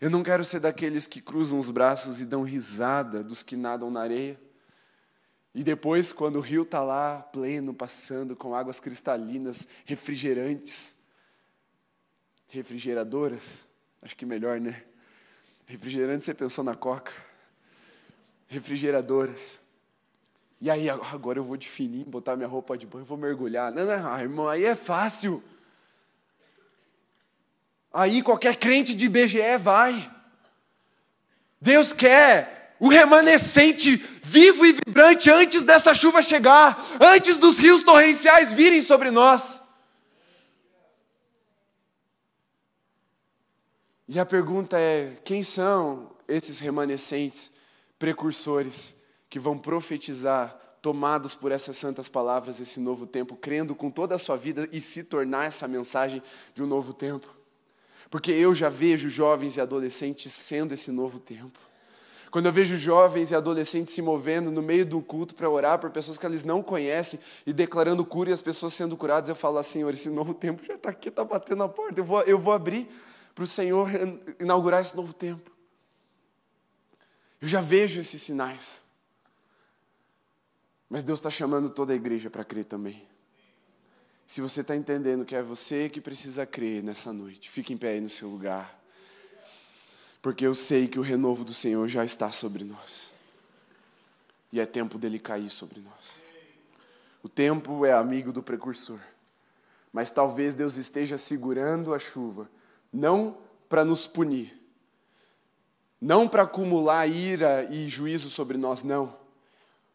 Eu não quero ser daqueles que cruzam os braços e dão risada dos que nadam na areia. E depois, quando o rio está lá, pleno, passando, com águas cristalinas, refrigerantes, refrigeradoras, acho que melhor, né? Refrigerante, você pensou na coca. refrigeradoras. E aí, agora eu vou definir, botar minha roupa de banho, vou mergulhar. Não, não, irmão, aí é fácil. Aí qualquer crente de IBGE vai. Deus quer o remanescente vivo e vibrante antes dessa chuva chegar, antes dos rios torrenciais virem sobre nós. E a pergunta é: quem são esses remanescentes precursores? Que vão profetizar, tomados por essas santas palavras, esse novo tempo, crendo com toda a sua vida e se tornar essa mensagem de um novo tempo. Porque eu já vejo jovens e adolescentes sendo esse novo tempo. Quando eu vejo jovens e adolescentes se movendo no meio do culto para orar por pessoas que eles não conhecem e declarando cura e as pessoas sendo curadas, eu falo Senhor, esse novo tempo já está aqui, está batendo a porta, eu vou, eu vou abrir para o Senhor inaugurar esse novo tempo. Eu já vejo esses sinais. Mas Deus está chamando toda a igreja para crer também. Se você está entendendo que é você que precisa crer nessa noite, fique em pé aí no seu lugar. Porque eu sei que o renovo do Senhor já está sobre nós. E é tempo dele cair sobre nós. O tempo é amigo do precursor. Mas talvez Deus esteja segurando a chuva, não para nos punir, não para acumular ira e juízo sobre nós, não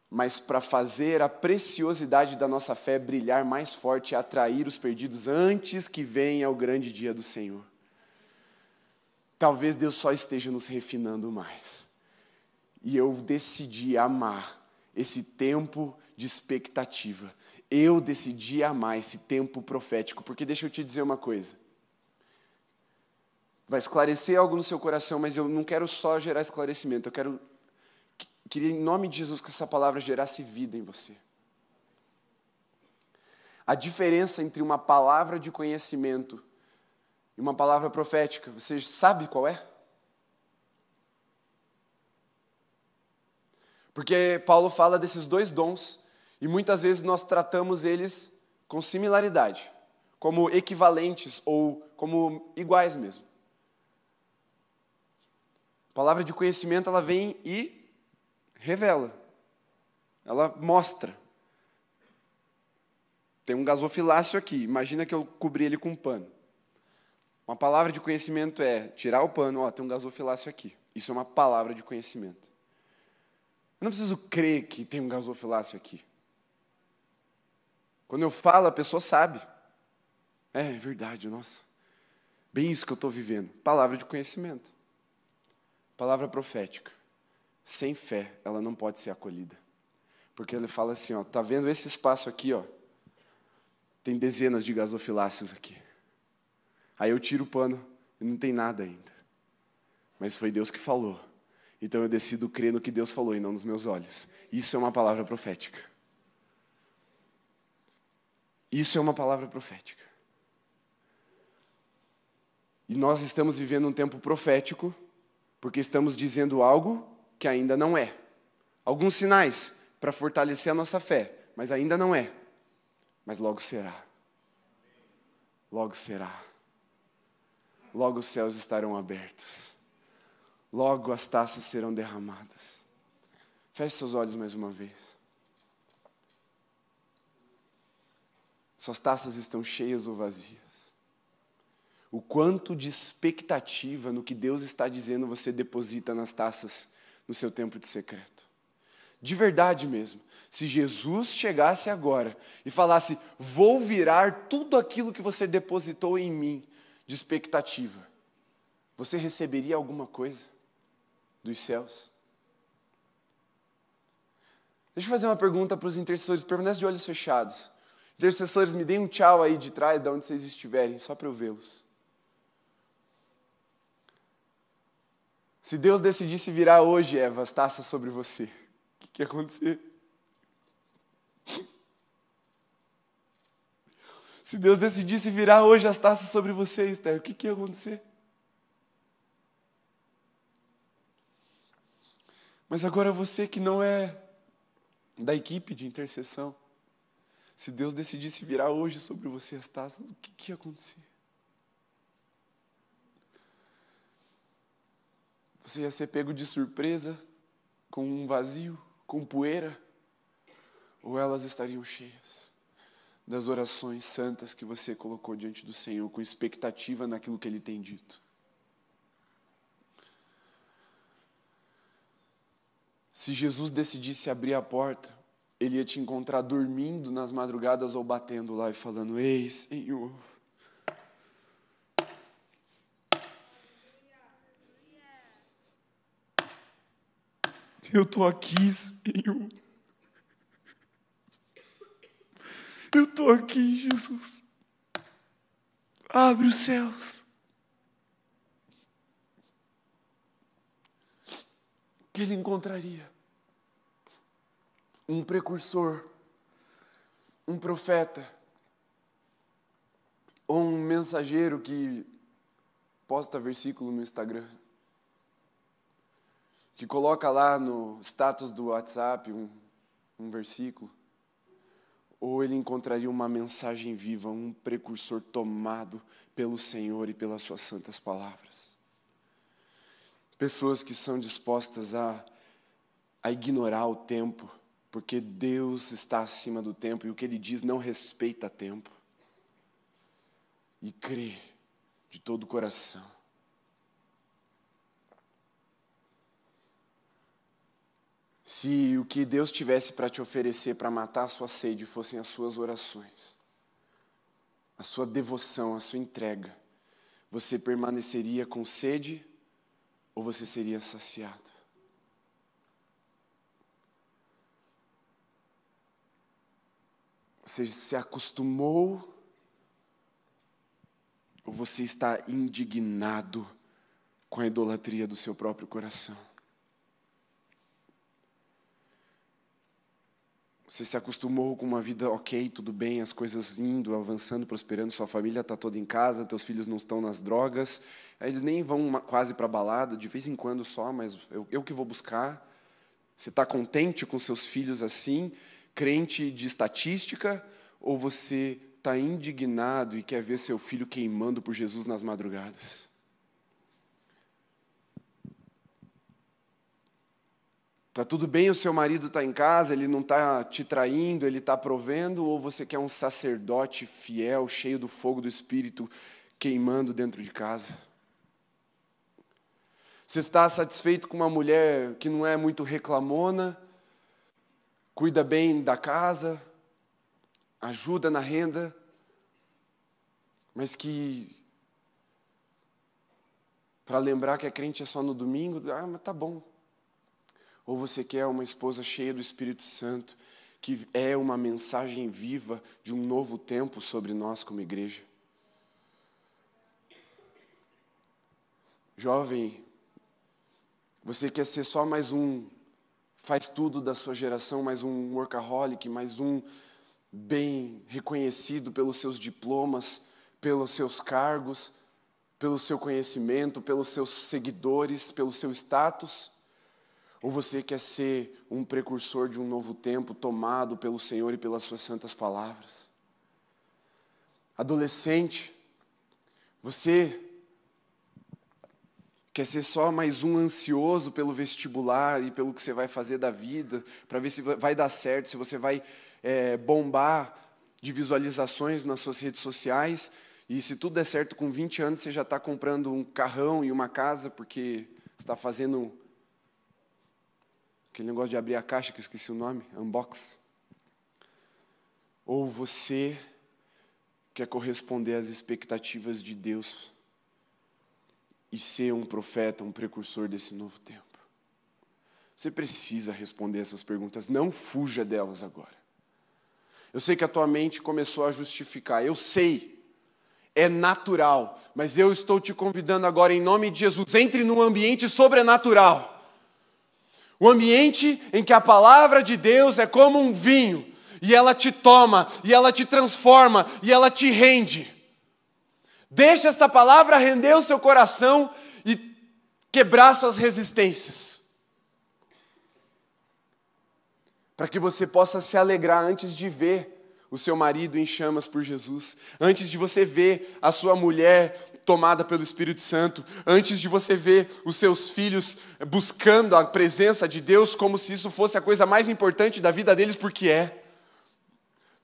mas para fazer a preciosidade da nossa fé brilhar mais forte e atrair os perdidos antes que venha o grande dia do Senhor. Talvez Deus só esteja nos refinando mais. E eu decidi amar esse tempo de expectativa. Eu decidi amar esse tempo profético, porque deixa eu te dizer uma coisa. Vai esclarecer algo no seu coração, mas eu não quero só gerar esclarecimento, eu quero Queria, em nome de Jesus, que essa palavra gerasse vida em você. A diferença entre uma palavra de conhecimento e uma palavra profética, você sabe qual é? Porque Paulo fala desses dois dons e muitas vezes nós tratamos eles com similaridade, como equivalentes ou como iguais mesmo. A palavra de conhecimento ela vem e revela, ela mostra. Tem um gasofilácio aqui, imagina que eu cobri ele com um pano. Uma palavra de conhecimento é tirar o pano, ó, tem um gasofilácio aqui. Isso é uma palavra de conhecimento. Eu não preciso crer que tem um gasofilácio aqui. Quando eu falo, a pessoa sabe. É, é verdade, nossa. Bem isso que eu estou vivendo. Palavra de conhecimento. Palavra profética sem fé, ela não pode ser acolhida. Porque ele fala assim, ó, tá vendo esse espaço aqui, ó? Tem dezenas de gasofiláceos aqui. Aí eu tiro o pano e não tem nada ainda. Mas foi Deus que falou. Então eu decido crer no que Deus falou e não nos meus olhos. Isso é uma palavra profética. Isso é uma palavra profética. E nós estamos vivendo um tempo profético porque estamos dizendo algo que ainda não é. Alguns sinais para fortalecer a nossa fé, mas ainda não é. Mas logo será. Logo será. Logo os céus estarão abertos. Logo as taças serão derramadas. Feche seus olhos mais uma vez. Suas taças estão cheias ou vazias? O quanto de expectativa no que Deus está dizendo você deposita nas taças no seu tempo de secreto. De verdade mesmo. Se Jesus chegasse agora e falasse: Vou virar tudo aquilo que você depositou em mim de expectativa, você receberia alguma coisa dos céus? Deixa eu fazer uma pergunta para os intercessores, permanece de olhos fechados. Intercessores, me deem um tchau aí de trás, de onde vocês estiverem, só para eu vê-los. Se Deus decidisse virar hoje, Eva, as taças sobre você, o que, que ia acontecer? Se Deus decidisse virar hoje as taças sobre você, Esther, o que, que ia acontecer? Mas agora você que não é da equipe de intercessão, se Deus decidisse virar hoje sobre você as taças, o que, que ia acontecer? Você ia ser pego de surpresa com um vazio, com poeira, ou elas estariam cheias das orações santas que você colocou diante do Senhor, com expectativa naquilo que Ele tem dito? Se Jesus decidisse abrir a porta, ele ia te encontrar dormindo nas madrugadas ou batendo lá e falando: Ei, Senhor. Eu estou aqui, Senhor. Eu estou aqui, Jesus. Abre os céus. que ele encontraria? Um precursor, um profeta, ou um mensageiro que posta versículo no Instagram, que coloca lá no status do WhatsApp um, um versículo, ou ele encontraria uma mensagem viva, um precursor tomado pelo Senhor e pelas suas santas palavras. Pessoas que são dispostas a, a ignorar o tempo, porque Deus está acima do tempo e o que Ele diz não respeita tempo. E crê de todo o coração. Se o que Deus tivesse para te oferecer para matar a sua sede fossem as suas orações, a sua devoção, a sua entrega, você permaneceria com sede ou você seria saciado? Você se acostumou ou você está indignado com a idolatria do seu próprio coração? Você se acostumou com uma vida ok, tudo bem, as coisas indo, avançando, prosperando, sua família está toda em casa, teus filhos não estão nas drogas, eles nem vão quase para a balada, de vez em quando só, mas eu, eu que vou buscar. Você está contente com seus filhos assim, crente de estatística, ou você está indignado e quer ver seu filho queimando por Jesus nas madrugadas? Tá tudo bem o seu marido está em casa, ele não está te traindo, ele está provendo, ou você quer um sacerdote fiel, cheio do fogo do Espírito, queimando dentro de casa? Você está satisfeito com uma mulher que não é muito reclamona, cuida bem da casa, ajuda na renda, mas que para lembrar que é crente é só no domingo, ah, mas tá bom, ou você quer uma esposa cheia do Espírito Santo, que é uma mensagem viva de um novo tempo sobre nós como igreja? Jovem, você quer ser só mais um faz tudo da sua geração, mais um workaholic, mais um bem reconhecido pelos seus diplomas, pelos seus cargos, pelo seu conhecimento, pelos seus seguidores, pelo seu status? Ou você quer ser um precursor de um novo tempo tomado pelo Senhor e pelas suas santas palavras? Adolescente, você quer ser só mais um ansioso pelo vestibular e pelo que você vai fazer da vida, para ver se vai dar certo, se você vai é, bombar de visualizações nas suas redes sociais, e se tudo der certo com 20 anos, você já está comprando um carrão e uma casa, porque está fazendo Aquele negócio de abrir a caixa que eu esqueci o nome, unbox. Ou você quer corresponder às expectativas de Deus e ser um profeta, um precursor desse novo tempo? Você precisa responder essas perguntas, não fuja delas agora. Eu sei que a tua mente começou a justificar, eu sei, é natural, mas eu estou te convidando agora, em nome de Jesus, entre num ambiente sobrenatural o ambiente em que a palavra de Deus é como um vinho, e ela te toma, e ela te transforma, e ela te rende. Deixa essa palavra render o seu coração e quebrar suas resistências. Para que você possa se alegrar antes de ver o seu marido em chamas por Jesus, antes de você ver a sua mulher tomada pelo Espírito Santo, antes de você ver os seus filhos buscando a presença de Deus como se isso fosse a coisa mais importante da vida deles, porque é.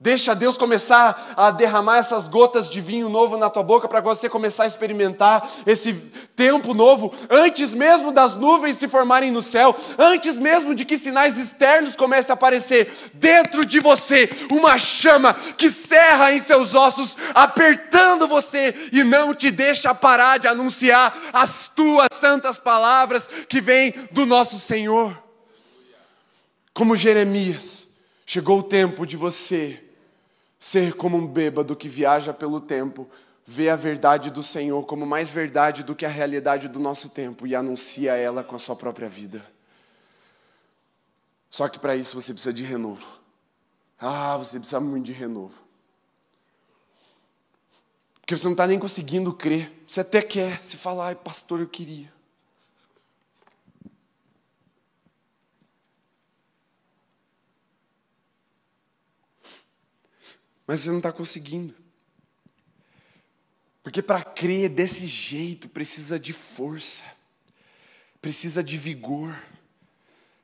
Deixa Deus começar a derramar essas gotas de vinho novo na tua boca para você começar a experimentar esse tempo novo, antes mesmo das nuvens se formarem no céu, antes mesmo de que sinais externos comecem a aparecer dentro de você, uma chama que serra em seus ossos, apertando você e não te deixa parar de anunciar as tuas santas palavras que vêm do nosso Senhor. Como Jeremias, chegou o tempo de você ser como um bêbado que viaja pelo tempo, vê a verdade do Senhor como mais verdade do que a realidade do nosso tempo e anuncia ela com a sua própria vida. Só que para isso você precisa de renovo. Ah, você precisa muito de renovo. Porque você não está nem conseguindo crer. Você até quer, você fala, ai, pastor, eu queria. Mas você não está conseguindo. Porque para crer desse jeito precisa de força, precisa de vigor,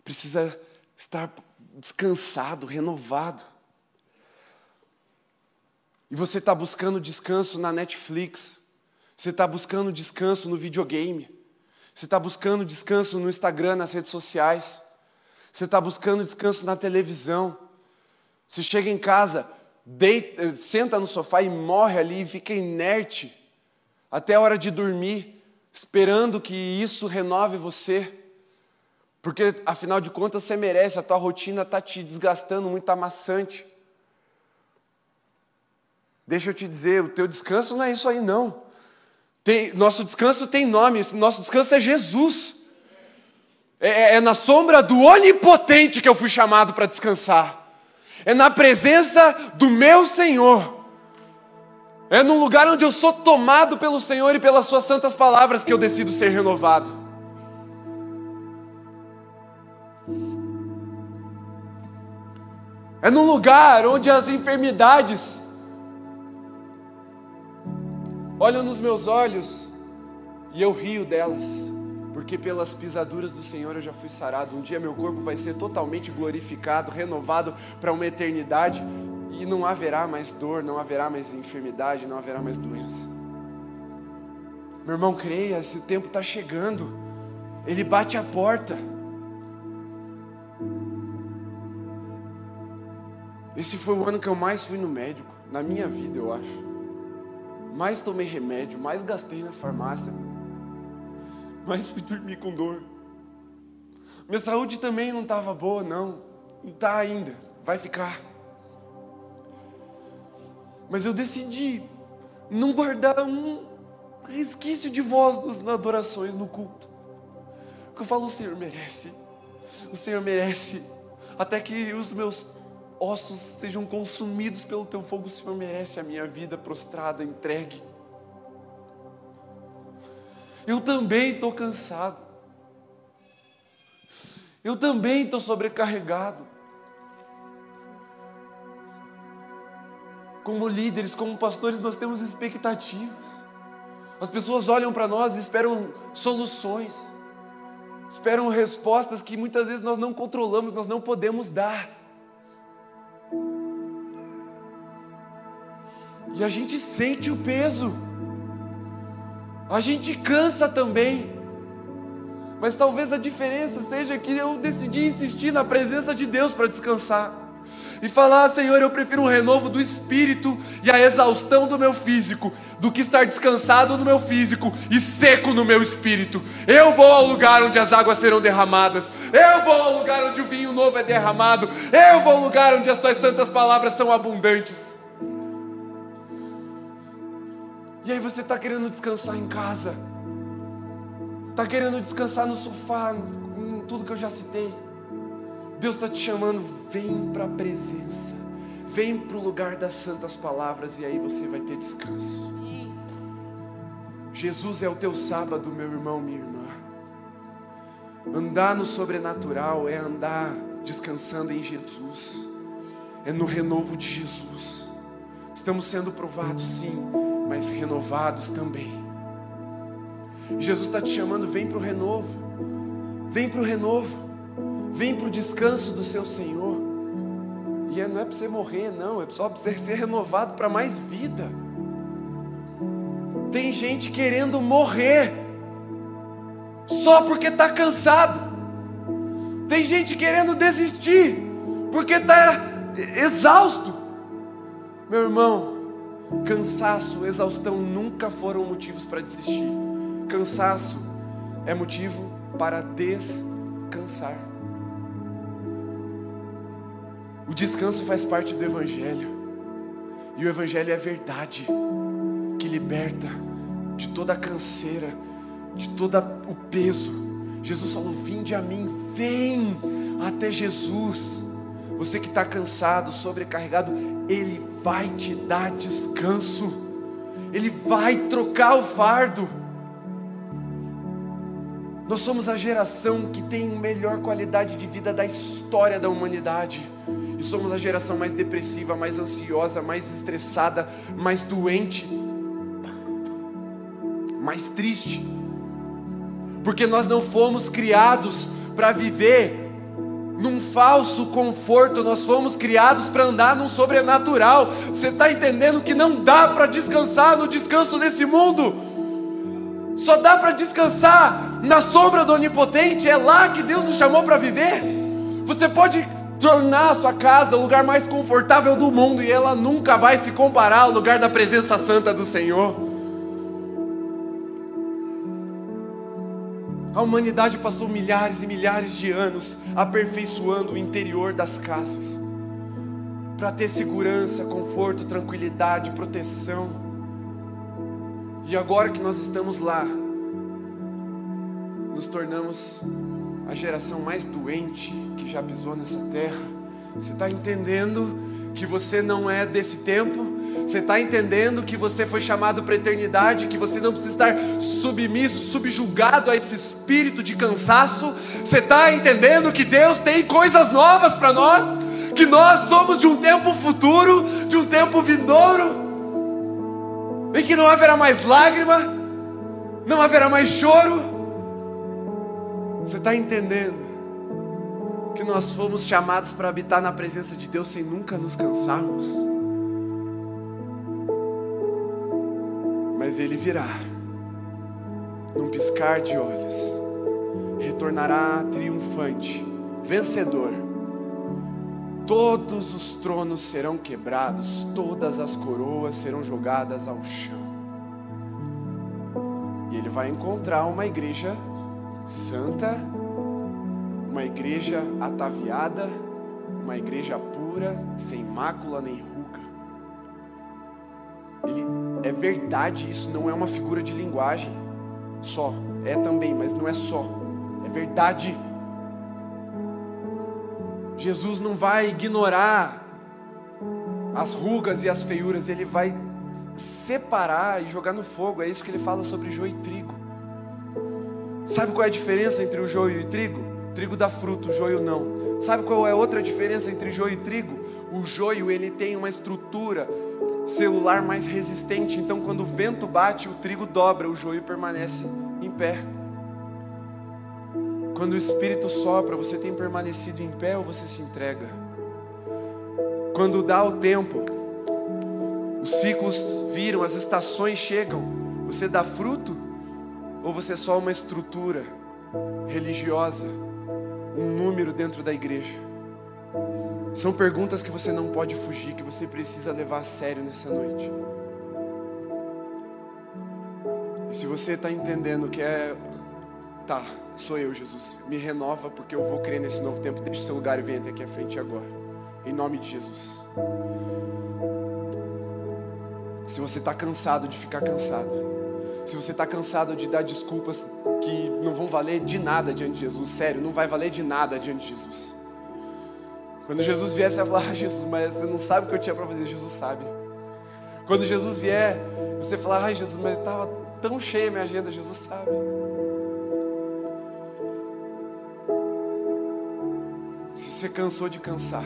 precisa estar descansado, renovado. E você está buscando descanso na Netflix, você está buscando descanso no videogame, você está buscando descanso no Instagram, nas redes sociais, você está buscando descanso na televisão. Você chega em casa, deita, senta no sofá e morre ali e fica inerte até a hora de dormir, esperando que isso renove você. Porque afinal de contas você merece, a tua rotina está te desgastando, muito amassante. Deixa eu te dizer, o teu descanso não é isso aí, não. Tem, nosso descanso tem nome, nosso descanso é Jesus. É, é, é na sombra do onipotente que eu fui chamado para descansar é na presença do meu Senhor. É no lugar onde eu sou tomado pelo Senhor e pelas Suas santas palavras que eu decido ser renovado. É num lugar onde as enfermidades olham nos meus olhos e eu rio delas porque pelas pisaduras do Senhor eu já fui sarado. Um dia meu corpo vai ser totalmente glorificado, renovado para uma eternidade e não haverá mais dor, não haverá mais enfermidade, não haverá mais doença. Meu irmão, creia, esse tempo está chegando, ele bate a porta. Esse foi o ano que eu mais fui no médico, na minha vida, eu acho. Mais tomei remédio, mais gastei na farmácia mas fui dormir com dor. Minha saúde também não estava boa, não. Não está ainda, vai ficar. Mas eu decidi não guardar um resquício de voz nas adorações, no culto. Porque eu falo, o Senhor merece. O Senhor merece. Até que os meus ossos sejam consumidos pelo teu fogo, o Senhor merece a minha vida prostrada, entregue. Eu também estou cansado. Eu também estou sobrecarregado. Como líderes, como pastores, nós temos expectativas. As pessoas olham para nós e esperam soluções, esperam respostas que muitas vezes nós não controlamos, nós não podemos dar. E a gente sente o peso. A gente cansa também. Mas talvez a diferença seja que eu decidi insistir na presença de Deus para descansar. E falar, Senhor, eu prefiro um renovo do espírito e a exaustão do meu físico, do que estar descansado no meu físico e seco no meu espírito. Eu vou ao lugar onde as águas serão derramadas. Eu vou ao lugar onde o vinho novo é derramado. Eu vou ao lugar onde as tuas santas palavras são abundantes. E aí você está querendo descansar em casa, está querendo descansar no sofá, em tudo que eu já citei. Deus está te chamando, vem para a presença, vem para o lugar das santas palavras e aí você vai ter descanso. Jesus é o teu sábado, meu irmão, minha irmã. Andar no sobrenatural é andar descansando em Jesus, é no renovo de Jesus. Estamos sendo provados, sim mas renovados também. Jesus está te chamando, vem para o renovo. Vem para o renovo. Vem para o descanso do seu Senhor. E é, não é para você morrer, não, é só para você ser renovado para mais vida. Tem gente querendo morrer só porque está cansado. Tem gente querendo desistir porque está exausto. Meu irmão, cansaço, exaustão nunca foram motivos para desistir. Cansaço é motivo para descansar. O descanso faz parte do Evangelho. E o Evangelho é verdade que liberta de toda a canseira, de todo o peso. Jesus falou: Vinde a mim, vem até Jesus. Você que está cansado, sobrecarregado, Ele vai te dar descanso, Ele vai trocar o fardo. Nós somos a geração que tem a melhor qualidade de vida da história da humanidade. E somos a geração mais depressiva, mais ansiosa, mais estressada, mais doente, mais triste. Porque nós não fomos criados para viver num falso conforto, nós fomos criados para andar num sobrenatural. Você está entendendo que não dá para descansar no descanso desse mundo? Só dá para descansar na sombra do Onipotente, é lá que Deus nos chamou para viver. Você pode tornar a sua casa o lugar mais confortável do mundo e ela nunca vai se comparar ao lugar da presença santa do Senhor. A humanidade passou milhares e milhares de anos aperfeiçoando o interior das casas para ter segurança, conforto, tranquilidade, proteção. E agora que nós estamos lá, nos tornamos a geração mais doente que já pisou nessa terra. Você está entendendo que você não é desse tempo? Você está entendendo que você foi chamado para a eternidade, que você não precisa estar submisso, subjugado a esse espírito de cansaço? Você está entendendo que Deus tem coisas novas para nós? Que nós somos de um tempo futuro, de um tempo vindouro? em que não haverá mais lágrima, não haverá mais choro. Você está entendendo que nós fomos chamados para habitar na presença de Deus sem nunca nos cansarmos? Mas Ele virá, num piscar de olhos, retornará triunfante, vencedor todos os tronos serão quebrados, todas as coroas serão jogadas ao chão. E ele vai encontrar uma igreja santa, uma igreja ataviada, uma igreja pura, sem mácula nem ruga. Ele, é verdade, isso não é uma figura de linguagem só, é também, mas não é só, é verdade. Jesus não vai ignorar as rugas e as feiuras, ele vai separar e jogar no fogo. É isso que ele fala sobre joio e trigo. Sabe qual é a diferença entre o joio e o trigo? Trigo dá fruto, o joio não. Sabe qual é a outra diferença entre joio e trigo? O joio ele tem uma estrutura celular mais resistente, então quando o vento bate, o trigo dobra, o joio permanece em pé. Quando o Espírito sopra, você tem permanecido em pé ou você se entrega? Quando dá o tempo, os ciclos viram, as estações chegam, você dá fruto ou você é só uma estrutura religiosa, um número dentro da igreja? São perguntas que você não pode fugir, que você precisa levar a sério nessa noite. E se você está entendendo que é, tá, Sou eu, Jesus. Me renova porque eu vou crer nesse novo tempo. Deixe seu lugar e venha até aqui à frente agora. Em nome de Jesus. Se você está cansado de ficar cansado, se você está cansado de dar desculpas que não vão valer de nada diante de Jesus, sério, não vai valer de nada diante de Jesus. Quando Jesus vier, você vai falar, ah, Jesus, mas você não sabe o que eu tinha para fazer, Jesus sabe. Quando Jesus vier, você falar, ai Jesus, mas estava tão cheia a minha agenda, Jesus sabe. você cansou de cansar,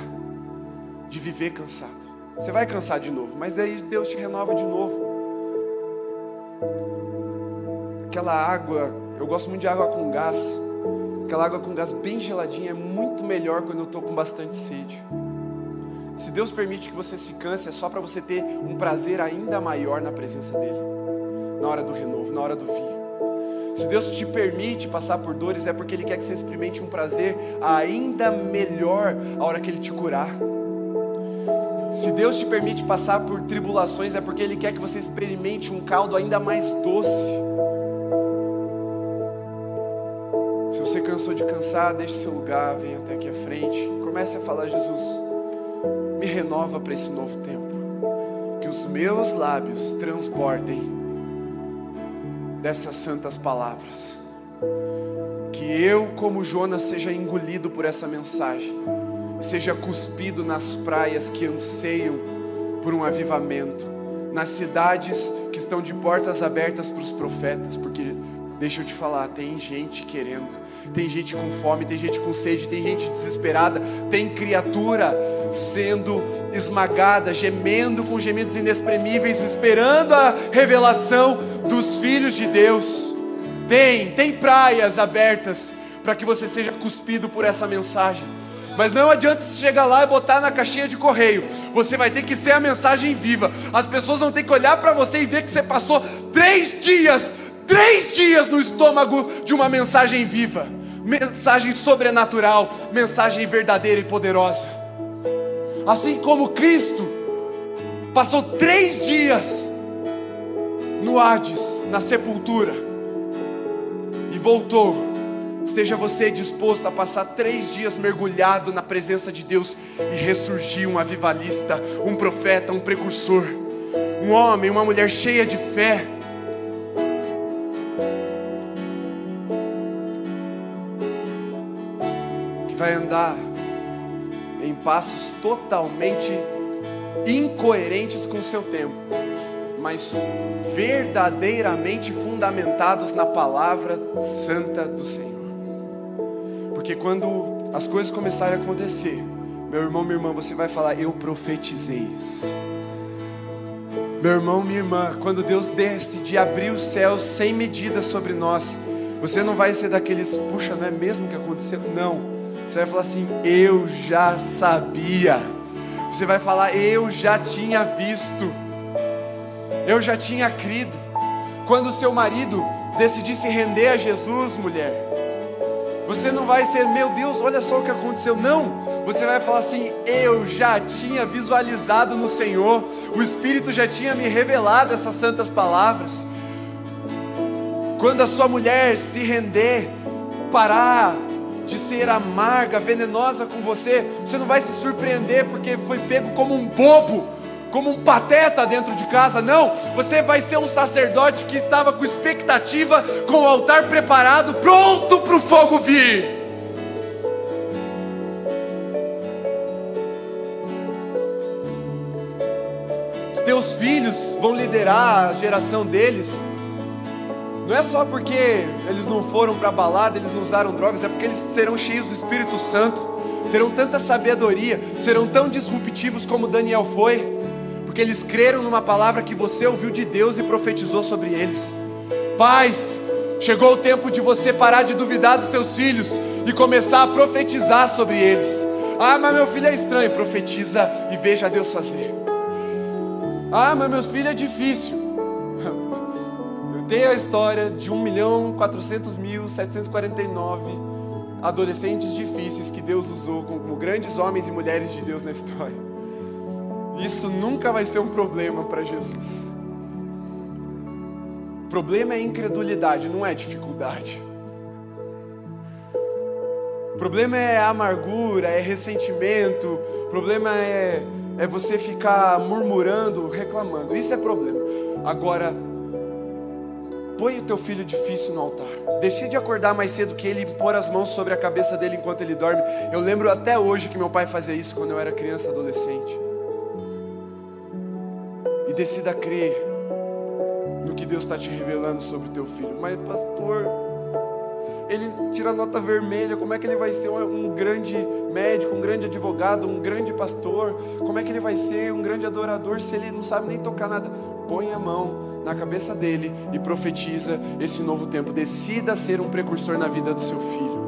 de viver cansado. Você vai cansar de novo, mas aí Deus te renova de novo. Aquela água, eu gosto muito de água com gás. Aquela água com gás bem geladinha é muito melhor quando eu estou com bastante sede. Se Deus permite que você se canse, é só para você ter um prazer ainda maior na presença dEle, na hora do renovo, na hora do vinho. Se Deus te permite passar por dores, é porque Ele quer que você experimente um prazer ainda melhor a hora que Ele te curar. Se Deus te permite passar por tribulações, é porque Ele quer que você experimente um caldo ainda mais doce. Cansou de cansar, deixe seu lugar, venha até aqui à frente. Comece a falar, Jesus, me renova para esse novo tempo. Que os meus lábios transbordem dessas santas palavras. Que eu, como Jonas, seja engolido por essa mensagem, seja cuspido nas praias que anseiam por um avivamento, nas cidades que estão de portas abertas para os profetas, porque deixa eu te falar, tem gente querendo, tem gente com fome, tem gente com sede, tem gente desesperada, tem criatura sendo esmagada, gemendo com gemidos inexprimíveis, esperando a revelação dos filhos de Deus. Tem, tem praias abertas para que você seja cuspido por essa mensagem. Mas não adianta você chegar lá e botar na caixinha de correio. Você vai ter que ser a mensagem viva. As pessoas vão ter que olhar para você e ver que você passou três dias, três dias no estômago de uma mensagem viva, mensagem sobrenatural, mensagem verdadeira e poderosa. Assim como Cristo passou três dias no Hades, na sepultura, e voltou. Esteja você disposto a passar três dias mergulhado na presença de Deus e ressurgir um avivalista, um profeta, um precursor, um homem, uma mulher cheia de fé. Que vai andar em passos totalmente incoerentes com o seu tempo mas verdadeiramente fundamentados na palavra santa do Senhor. Porque quando as coisas começarem a acontecer, meu irmão, minha irmã, você vai falar: Eu profetizei isso. Meu irmão, minha irmã, quando Deus decide abrir os céus sem medida sobre nós, você não vai ser daqueles, puxa, não é mesmo que aconteceu? Não. Você vai falar assim: Eu já sabia. Você vai falar: Eu já tinha visto eu já tinha crido. Quando seu marido decidir se render a Jesus, mulher, você não vai ser, meu Deus, olha só o que aconteceu. Não, você vai falar assim: eu já tinha visualizado no Senhor, o Espírito já tinha me revelado essas santas palavras. Quando a sua mulher se render, parar de ser amarga, venenosa com você, você não vai se surpreender porque foi pego como um bobo como um pateta dentro de casa, não. Você vai ser um sacerdote que estava com expectativa, com o altar preparado, pronto para o fogo vir. Os teus filhos vão liderar a geração deles. Não é só porque eles não foram para a balada, eles não usaram drogas, é porque eles serão cheios do Espírito Santo, terão tanta sabedoria, serão tão disruptivos como Daniel foi porque eles creram numa palavra que você ouviu de Deus e profetizou sobre eles. Pais, chegou o tempo de você parar de duvidar dos seus filhos e começar a profetizar sobre eles. Ah, mas meu filho é estranho. Profetiza e veja Deus fazer. Ah, mas meu filho é difícil. Tenho a história de 1 milhão 400 mil 749 adolescentes difíceis que Deus usou como grandes homens e mulheres de Deus na história. Isso nunca vai ser um problema para Jesus. O problema é incredulidade, não é dificuldade. O problema é amargura, é ressentimento, o problema é, é você ficar murmurando, reclamando. Isso é problema. Agora, põe o teu filho difícil no altar. Decide acordar mais cedo que ele e pôr as mãos sobre a cabeça dele enquanto ele dorme. Eu lembro até hoje que meu pai fazia isso quando eu era criança, adolescente e decida crer no que Deus está te revelando sobre o teu filho. Mas, pastor, ele tira nota vermelha? Como é que ele vai ser um, grande médico, um grande advogado, um grande pastor? Como é que ele vai ser um grande adorador se ele não sabe nem tocar nada? Põe a mão na cabeça dele e profetiza esse novo tempo. Decida ser um precursor na vida do seu filho.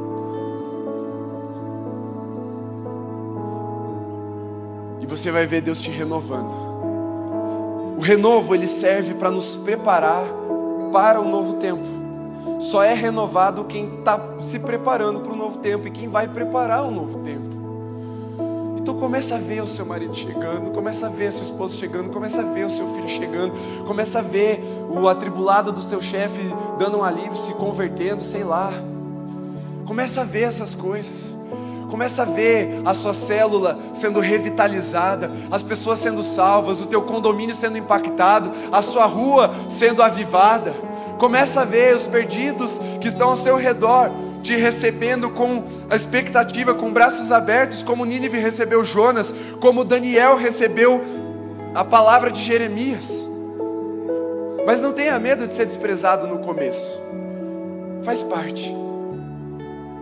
E você vai ver Deus te renovando. O renovo ele serve para nos preparar para o novo tempo. Só é renovado quem está se preparando para o novo tempo e quem vai preparar o novo tempo. Então começa a ver o seu marido chegando, começa a ver a sua esposa chegando, começa a ver o seu filho chegando, começa a ver o atribulado do seu chefe dando um alívio, se convertendo, sei lá. Começa a ver essas coisas. Começa a ver a sua célula sendo revitalizada, as pessoas sendo salvas, o teu condomínio sendo impactado, a sua rua sendo avivada. Começa a ver os perdidos que estão ao seu redor te recebendo com a expectativa, com braços abertos, como Nínive recebeu Jonas, como Daniel recebeu a palavra de Jeremias. Mas não tenha medo de ser desprezado no começo. Faz parte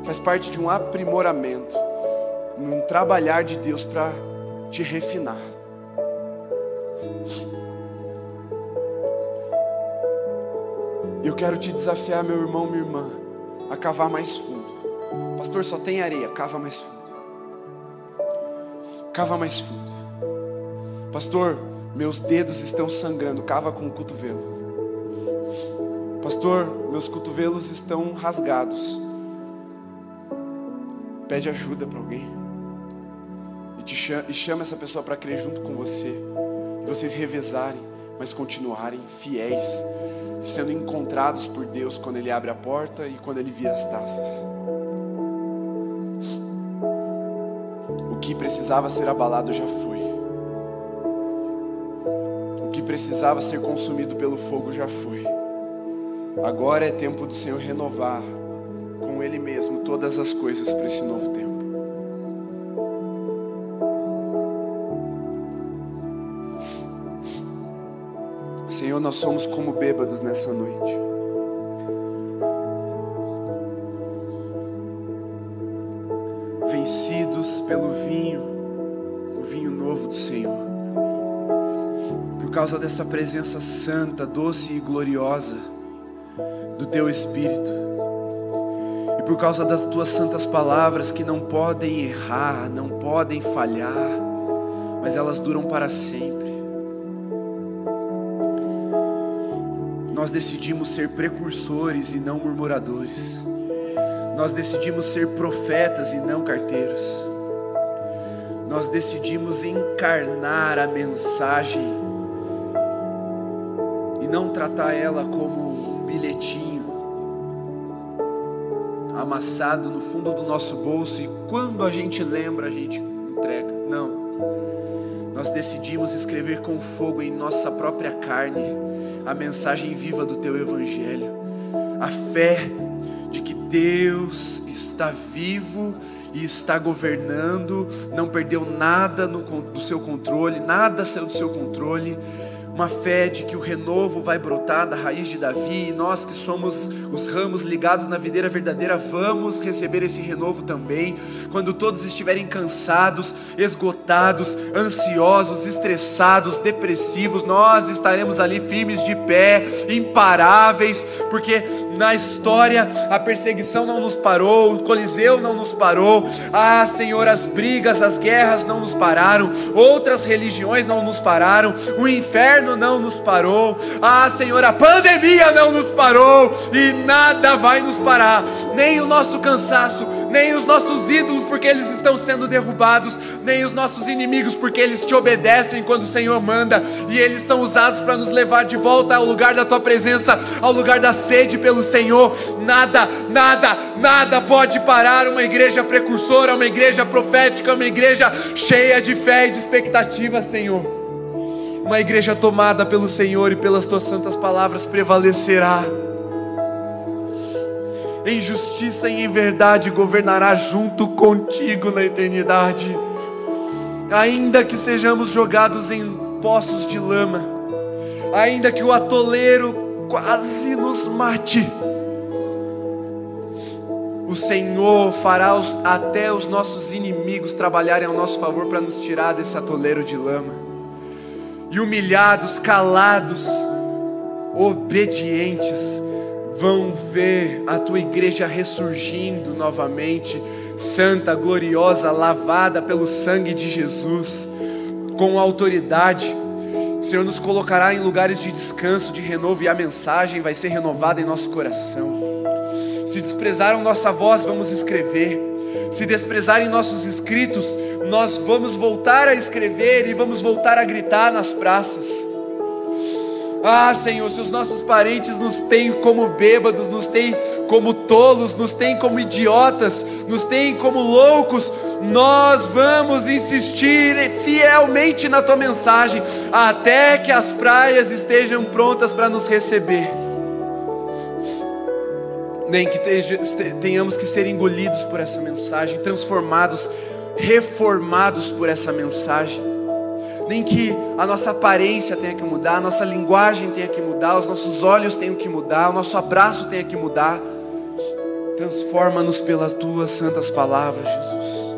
faz parte de um aprimoramento, num trabalhar de Deus para te refinar. Eu quero te desafiar, meu irmão, minha irmã, a cavar mais fundo. Pastor, só tem areia, cava mais fundo. Cava mais fundo. Pastor, meus dedos estão sangrando, cava com o cotovelo. Pastor, meus cotovelos estão rasgados. Pede ajuda para alguém. E, te chama, e chama essa pessoa para crer junto com você. E vocês revezarem, mas continuarem fiéis, sendo encontrados por Deus quando Ele abre a porta e quando Ele vira as taças. O que precisava ser abalado já foi. O que precisava ser consumido pelo fogo já foi. Agora é tempo do Senhor renovar com Ele mesmo todas as coisas para esse novo tempo. Senhor, nós somos como bêbados nessa noite. Vencidos pelo vinho, o vinho novo do Senhor. Por causa dessa presença santa, doce e gloriosa do Teu Espírito e por causa das tuas santas palavras que não podem errar, não podem falhar, mas elas duram para sempre. Nós decidimos ser precursores e não murmuradores. Nós decidimos ser profetas e não carteiros. Nós decidimos encarnar a mensagem e não tratar ela como um bilhetinho amassado no fundo do nosso bolso e quando a gente lembra, a gente entrega. Não. Nós decidimos escrever com fogo em nossa própria carne a mensagem viva do teu evangelho. A fé de que Deus está vivo e está governando, não perdeu nada no, do seu controle, nada saiu do seu controle uma fé de que o renovo vai brotar da raiz de Davi, e nós que somos os ramos ligados na videira verdadeira, vamos receber esse renovo também. Quando todos estiverem cansados, esgotados, ansiosos, estressados, depressivos, nós estaremos ali firmes de pé, imparáveis, porque na história a perseguição não nos parou, o Coliseu não nos parou, ah, Senhor, as brigas, as guerras não nos pararam, outras religiões não nos pararam, o inferno não nos parou. Ah, Senhor, a pandemia não nos parou e nada vai nos parar, nem o nosso cansaço, nem os nossos ídolos, porque eles estão sendo derrubados, nem os nossos inimigos, porque eles te obedecem quando o Senhor manda, e eles são usados para nos levar de volta ao lugar da tua presença, ao lugar da sede pelo Senhor. Nada, nada, nada pode parar uma igreja precursora, uma igreja profética, uma igreja cheia de fé e de expectativa, Senhor uma igreja tomada pelo Senhor e pelas tuas santas palavras prevalecerá. Em justiça e em verdade governará junto contigo na eternidade. Ainda que sejamos jogados em poços de lama, ainda que o atoleiro quase nos mate, o Senhor fará os, até os nossos inimigos trabalharem ao nosso favor para nos tirar desse atoleiro de lama. E humilhados, calados, obedientes, vão ver a tua igreja ressurgindo novamente, santa, gloriosa, lavada pelo sangue de Jesus, com autoridade. O Senhor nos colocará em lugares de descanso, de renovo, e a mensagem vai ser renovada em nosso coração. Se desprezaram nossa voz, vamos escrever. Se desprezarem nossos escritos, nós vamos voltar a escrever e vamos voltar a gritar nas praças. Ah, Senhor, se os nossos parentes nos têm como bêbados, nos têm como tolos, nos têm como idiotas, nos têm como loucos, nós vamos insistir fielmente na tua mensagem, até que as praias estejam prontas para nos receber. Nem que tenhamos que ser engolidos por essa mensagem, transformados, reformados por essa mensagem nem que a nossa aparência tenha que mudar, a nossa linguagem tenha que mudar, os nossos olhos tenham que mudar, o nosso abraço tenha que mudar. Transforma-nos pelas tuas santas palavras, Jesus,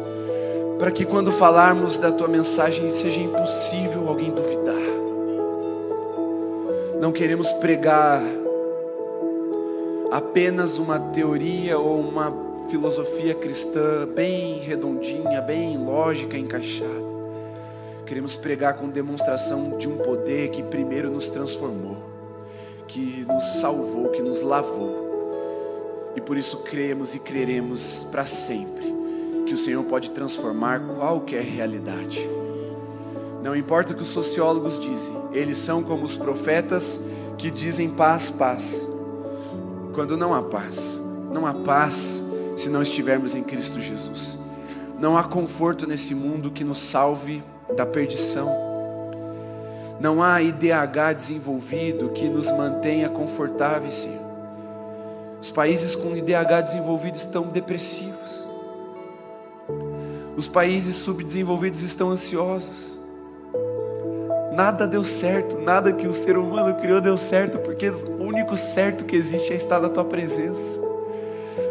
para que quando falarmos da tua mensagem seja impossível alguém duvidar. Não queremos pregar apenas uma teoria ou uma filosofia cristã bem redondinha, bem lógica, encaixada. Queremos pregar com demonstração de um poder que primeiro nos transformou, que nos salvou, que nos lavou. E por isso cremos e creremos para sempre que o Senhor pode transformar qualquer realidade. Não importa o que os sociólogos dizem, eles são como os profetas que dizem paz, paz. Quando não há paz, não há paz se não estivermos em Cristo Jesus. Não há conforto nesse mundo que nos salve da perdição. Não há IDH desenvolvido que nos mantenha confortáveis, Senhor. Os países com IDH desenvolvido estão depressivos. Os países subdesenvolvidos estão ansiosos. Nada deu certo, nada que o ser humano criou deu certo, porque o único certo que existe é estar na tua presença.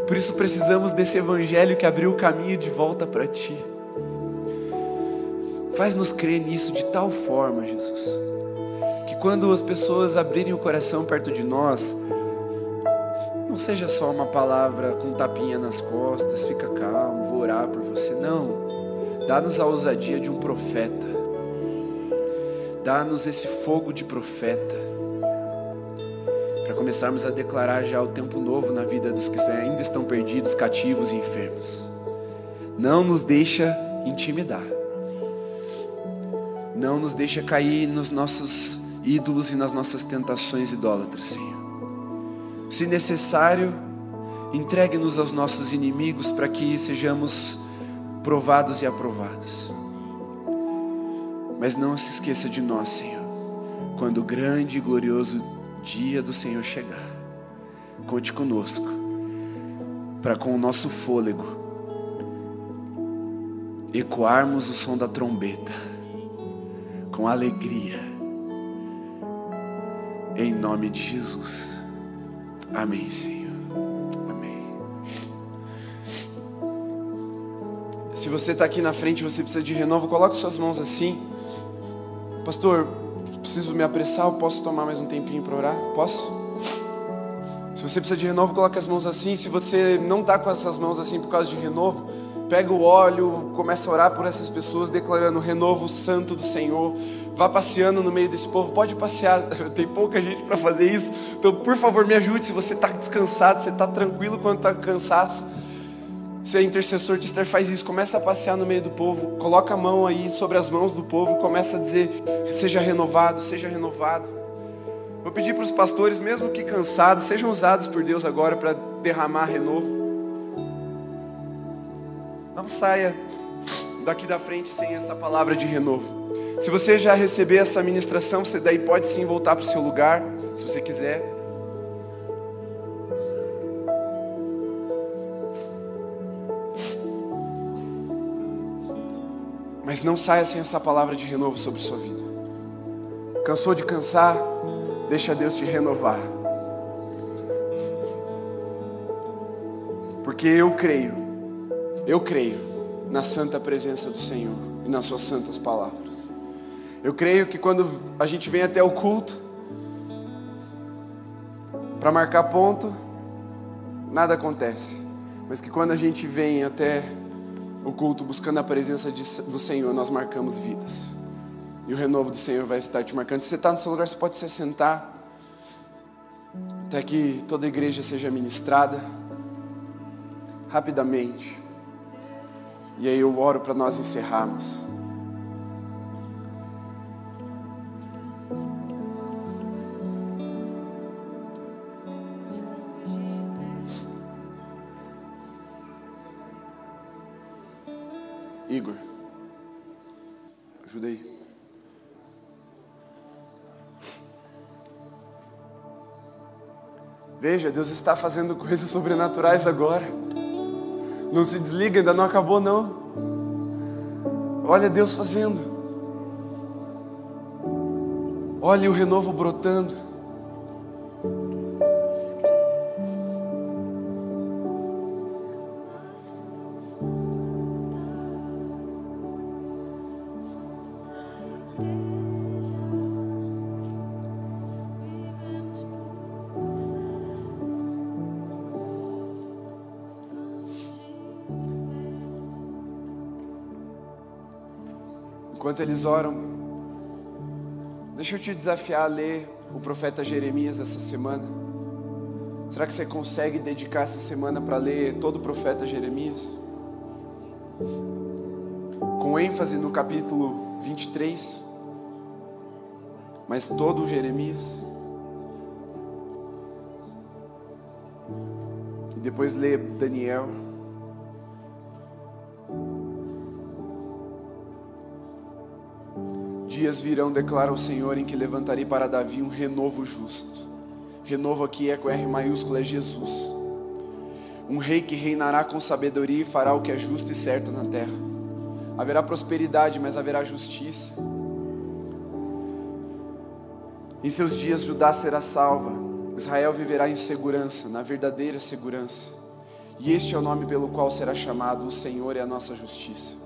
Por isso precisamos desse evangelho que abriu o caminho de volta para ti. Faz-nos crer nisso de tal forma, Jesus, que quando as pessoas abrirem o coração perto de nós, não seja só uma palavra com tapinha nas costas, fica calmo, vou orar por você. Não. Dá-nos a ousadia de um profeta. Dá-nos esse fogo de profeta. Para começarmos a declarar já o tempo novo na vida dos que ainda estão perdidos, cativos e enfermos. Não nos deixa intimidar. Não nos deixa cair nos nossos ídolos e nas nossas tentações idólatras, Senhor. Se necessário, entregue-nos aos nossos inimigos para que sejamos provados e aprovados. Mas não se esqueça de nós, Senhor, quando o grande e glorioso dia do Senhor chegar. Conte conosco, para com o nosso fôlego ecoarmos o som da trombeta com alegria. Em nome de Jesus. Amém, Senhor. Amém. Se você está aqui na frente, você precisa de renovo, coloque suas mãos assim. Pastor, preciso me apressar, eu posso tomar mais um tempinho para orar? Posso? Se você precisa de renovo, coloque as mãos assim. Se você não está com essas mãos assim por causa de renovo, pega o óleo, começa a orar por essas pessoas, declarando o renovo santo do Senhor. Vá passeando no meio desse povo, pode passear, tem pouca gente para fazer isso. Então, por favor, me ajude. Se você está descansado, você está tranquilo quando está cansado. Se é intercessor de Esther, faz isso, começa a passear no meio do povo, coloca a mão aí sobre as mãos do povo, começa a dizer: seja renovado, seja renovado. Vou pedir para os pastores, mesmo que cansados, sejam usados por Deus agora para derramar renovo. Não saia daqui da frente sem essa palavra de renovo. Se você já receber essa ministração, você daí pode sim voltar para o seu lugar, se você quiser. Mas não saia sem essa palavra de renovo sobre sua vida. Cansou de cansar? Deixa Deus te renovar. Porque eu creio, eu creio na santa presença do Senhor e nas suas santas palavras. Eu creio que quando a gente vem até o culto, para marcar ponto, nada acontece. Mas que quando a gente vem até o culto buscando a presença de, do Senhor, nós marcamos vidas. E o renovo do Senhor vai estar te marcando. Se você está no seu lugar, você pode se sentar. Até que toda a igreja seja ministrada. Rapidamente. E aí eu oro para nós encerrarmos. Igor, ajuda aí. Veja, Deus está fazendo coisas sobrenaturais agora. Não se desliga, ainda não acabou não. Olha Deus fazendo. Olha o renovo brotando. Enquanto eles oram, deixa eu te desafiar a ler o profeta Jeremias essa semana. Será que você consegue dedicar essa semana para ler todo o profeta Jeremias? Com ênfase no capítulo 23, mas todo o Jeremias. E depois ler Daniel. Dias virão, declara o Senhor, em que levantarei para Davi um renovo justo. Renovo aqui é com R maiúsculo, é Jesus. Um rei que reinará com sabedoria e fará o que é justo e certo na terra. Haverá prosperidade, mas haverá justiça. Em seus dias Judá será salva, Israel viverá em segurança, na verdadeira segurança. E este é o nome pelo qual será chamado: O Senhor é a nossa justiça.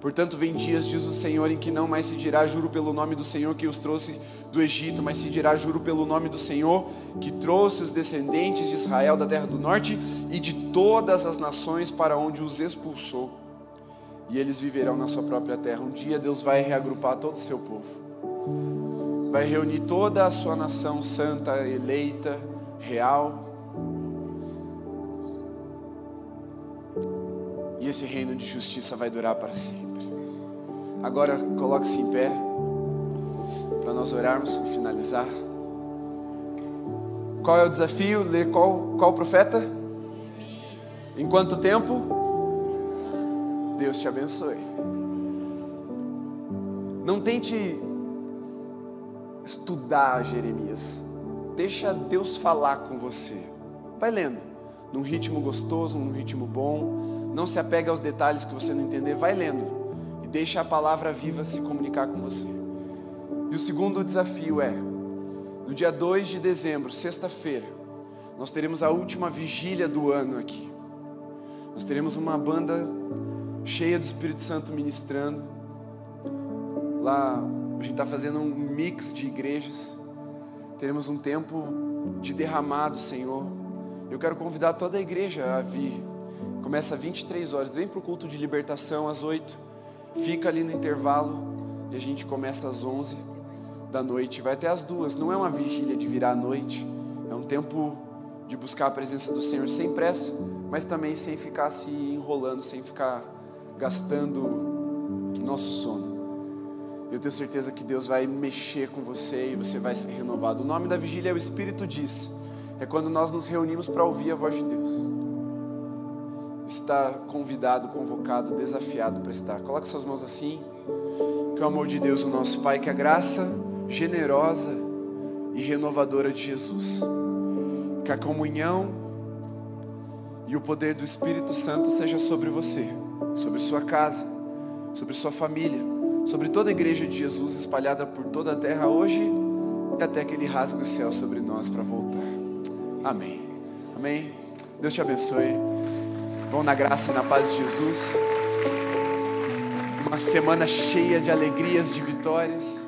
Portanto, vem dias, diz o Senhor, em que não mais se dirá juro pelo nome do Senhor que os trouxe do Egito, mas se dirá juro pelo nome do Senhor que trouxe os descendentes de Israel da terra do norte e de todas as nações para onde os expulsou. E eles viverão na sua própria terra. Um dia Deus vai reagrupar todo o seu povo, vai reunir toda a sua nação santa, eleita, real. E esse reino de justiça vai durar para sempre. Agora coloque-se em pé para nós orarmos e finalizar. Qual é o desafio? Ler qual, qual profeta? Em quanto tempo? Deus te abençoe. Não tente estudar Jeremias. Deixa Deus falar com você. Vai lendo, num ritmo gostoso, num ritmo bom. Não se apegue aos detalhes que você não entender. Vai lendo e deixa a palavra viva se comunicar com você. E o segundo desafio é: no dia 2 de dezembro, sexta-feira, nós teremos a última vigília do ano aqui. Nós teremos uma banda cheia do Espírito Santo ministrando. Lá a gente está fazendo um mix de igrejas. Teremos um tempo de derramado, Senhor. Eu quero convidar toda a igreja a vir. Começa às 23 horas. Vem para o culto de libertação às 8 fica ali no intervalo e a gente começa às 11 da noite, vai até às duas. Não é uma vigília de virar à noite, é um tempo de buscar a presença do Senhor sem pressa, mas também sem ficar se enrolando, sem ficar gastando nosso sono. Eu tenho certeza que Deus vai mexer com você e você vai ser renovado. O nome da vigília é o Espírito diz. É quando nós nos reunimos para ouvir a voz de Deus está convidado, convocado, desafiado para estar. Coloque suas mãos assim. Que o amor de Deus, o nosso Pai, que a graça generosa e renovadora de Jesus, que a comunhão e o poder do Espírito Santo seja sobre você, sobre sua casa, sobre sua família, sobre toda a igreja de Jesus espalhada por toda a terra hoje e até que Ele rasgue o céu sobre nós para voltar. Amém. Amém. Deus te abençoe. Vão na graça e na paz de Jesus. Uma semana cheia de alegrias, de vitórias.